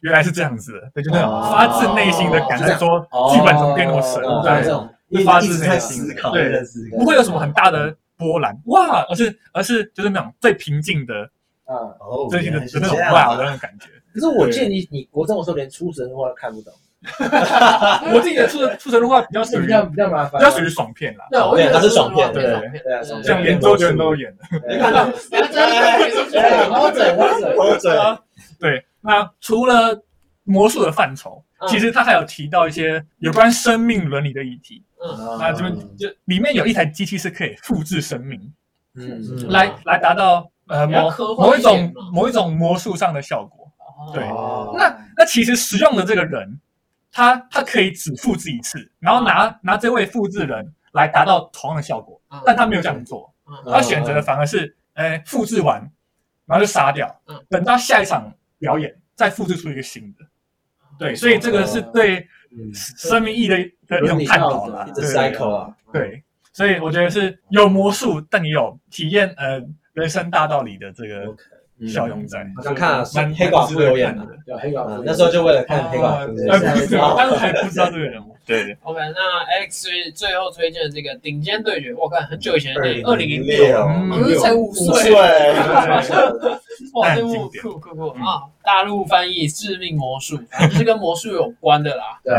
原来是这样子的，对，就那种发自内心的感觉，说剧本怎么变那么神，对，这种发自内心的，对，不会有什么很大的波澜哇，而是而是就是那种最平静的，啊，最近的那种哇的那种感觉。
可是我建议你你国中的时候连出神话都看不懂。*laughs*
我自己的出出神的话比较属于比较比较麻烦，比较属于爽片啦。
对，我觉得它是爽片，
对对对，
像连周杰伦都演的。你看到？
我嘴我嘴
我嘴啊！对，那除了魔术的范畴，其实他还有提到一些有关生命伦理的议题。嗯，那这边就里面有一台机器是可以复制生命，嗯，来来达到呃某某一种某一种魔术上的效果。对，那那其实使用的这个人，他他可以只复制一次，然后拿拿这位复制人来达到同样的效果，但他没有这样做，他选择的反而是，哎，复制完，然后就杀掉，等到下一场表演再复制出一个新的。对，所以这个是对生命意义的一种探讨了，
对，cycle 啊，
对，所以我觉得是有魔术，但也有体验呃人生大道理的这个。小勇仔，
好像看了黑寡妇有演的，
对黑寡妇，
那时候就为了看黑寡妇，
但是还不知道这个人物。*laughs* 对
，OK，那 Alex 最后推荐的这个顶尖对决，我看很久以前的电影，二零零六，我是才五岁，哇，这部酷酷酷啊！大陆翻译《致命魔术》，*laughs* 就是跟魔术有关的啦。
对，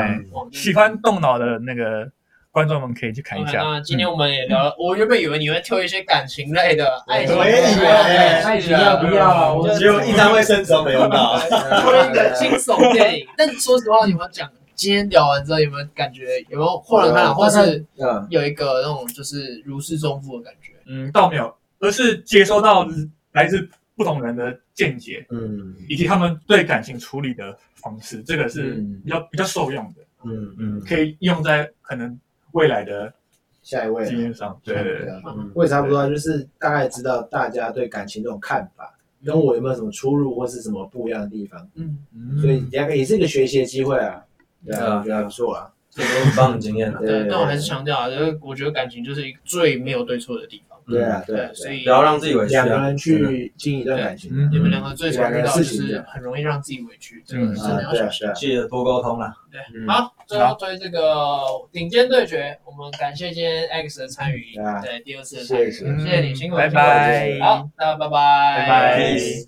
喜欢动脑的那个。观众们可以去看一下。
那今天我们也聊了，我原本以为你会挑一些感情类的爱情，
我也以为爱情要不要？我只有一张卫生纸没有拿。
推一个惊悚电影，但说实话，有没有讲？今天聊完之后，有没有感觉？有没有豁然开朗，或是有一个那种就是如释重负的感觉？
嗯，倒没有，而是接收到来自不同人的见解，嗯，以及他们对感情处理的方式，这个是比较比较受用的。嗯嗯，可以用在可能。未来的
下一位
经验上，对对对，
我也差不多，就是大概知道大家对感情这种看法，跟我有没有什么出入或是什么不一样的地方，嗯，所以两个也是一个学习的机会啊，对啊，我觉得还不错啊，
这都很棒的经验啊，
对，但我还是强调啊，就是我觉得感情就是一个最没有对错的地方。
对啊，对，所以
不要让自己委屈。
两个人去经营一段感情，
你们两个最常遇到就是很容易让自己委屈，这个真的要小心，
记得多沟通啦。
对，好，最后对这个顶尖对决，我们感谢今天 Alex 的参与，对第二次的参与，谢谢你辛苦，
拜拜。
好，那拜拜，
拜拜。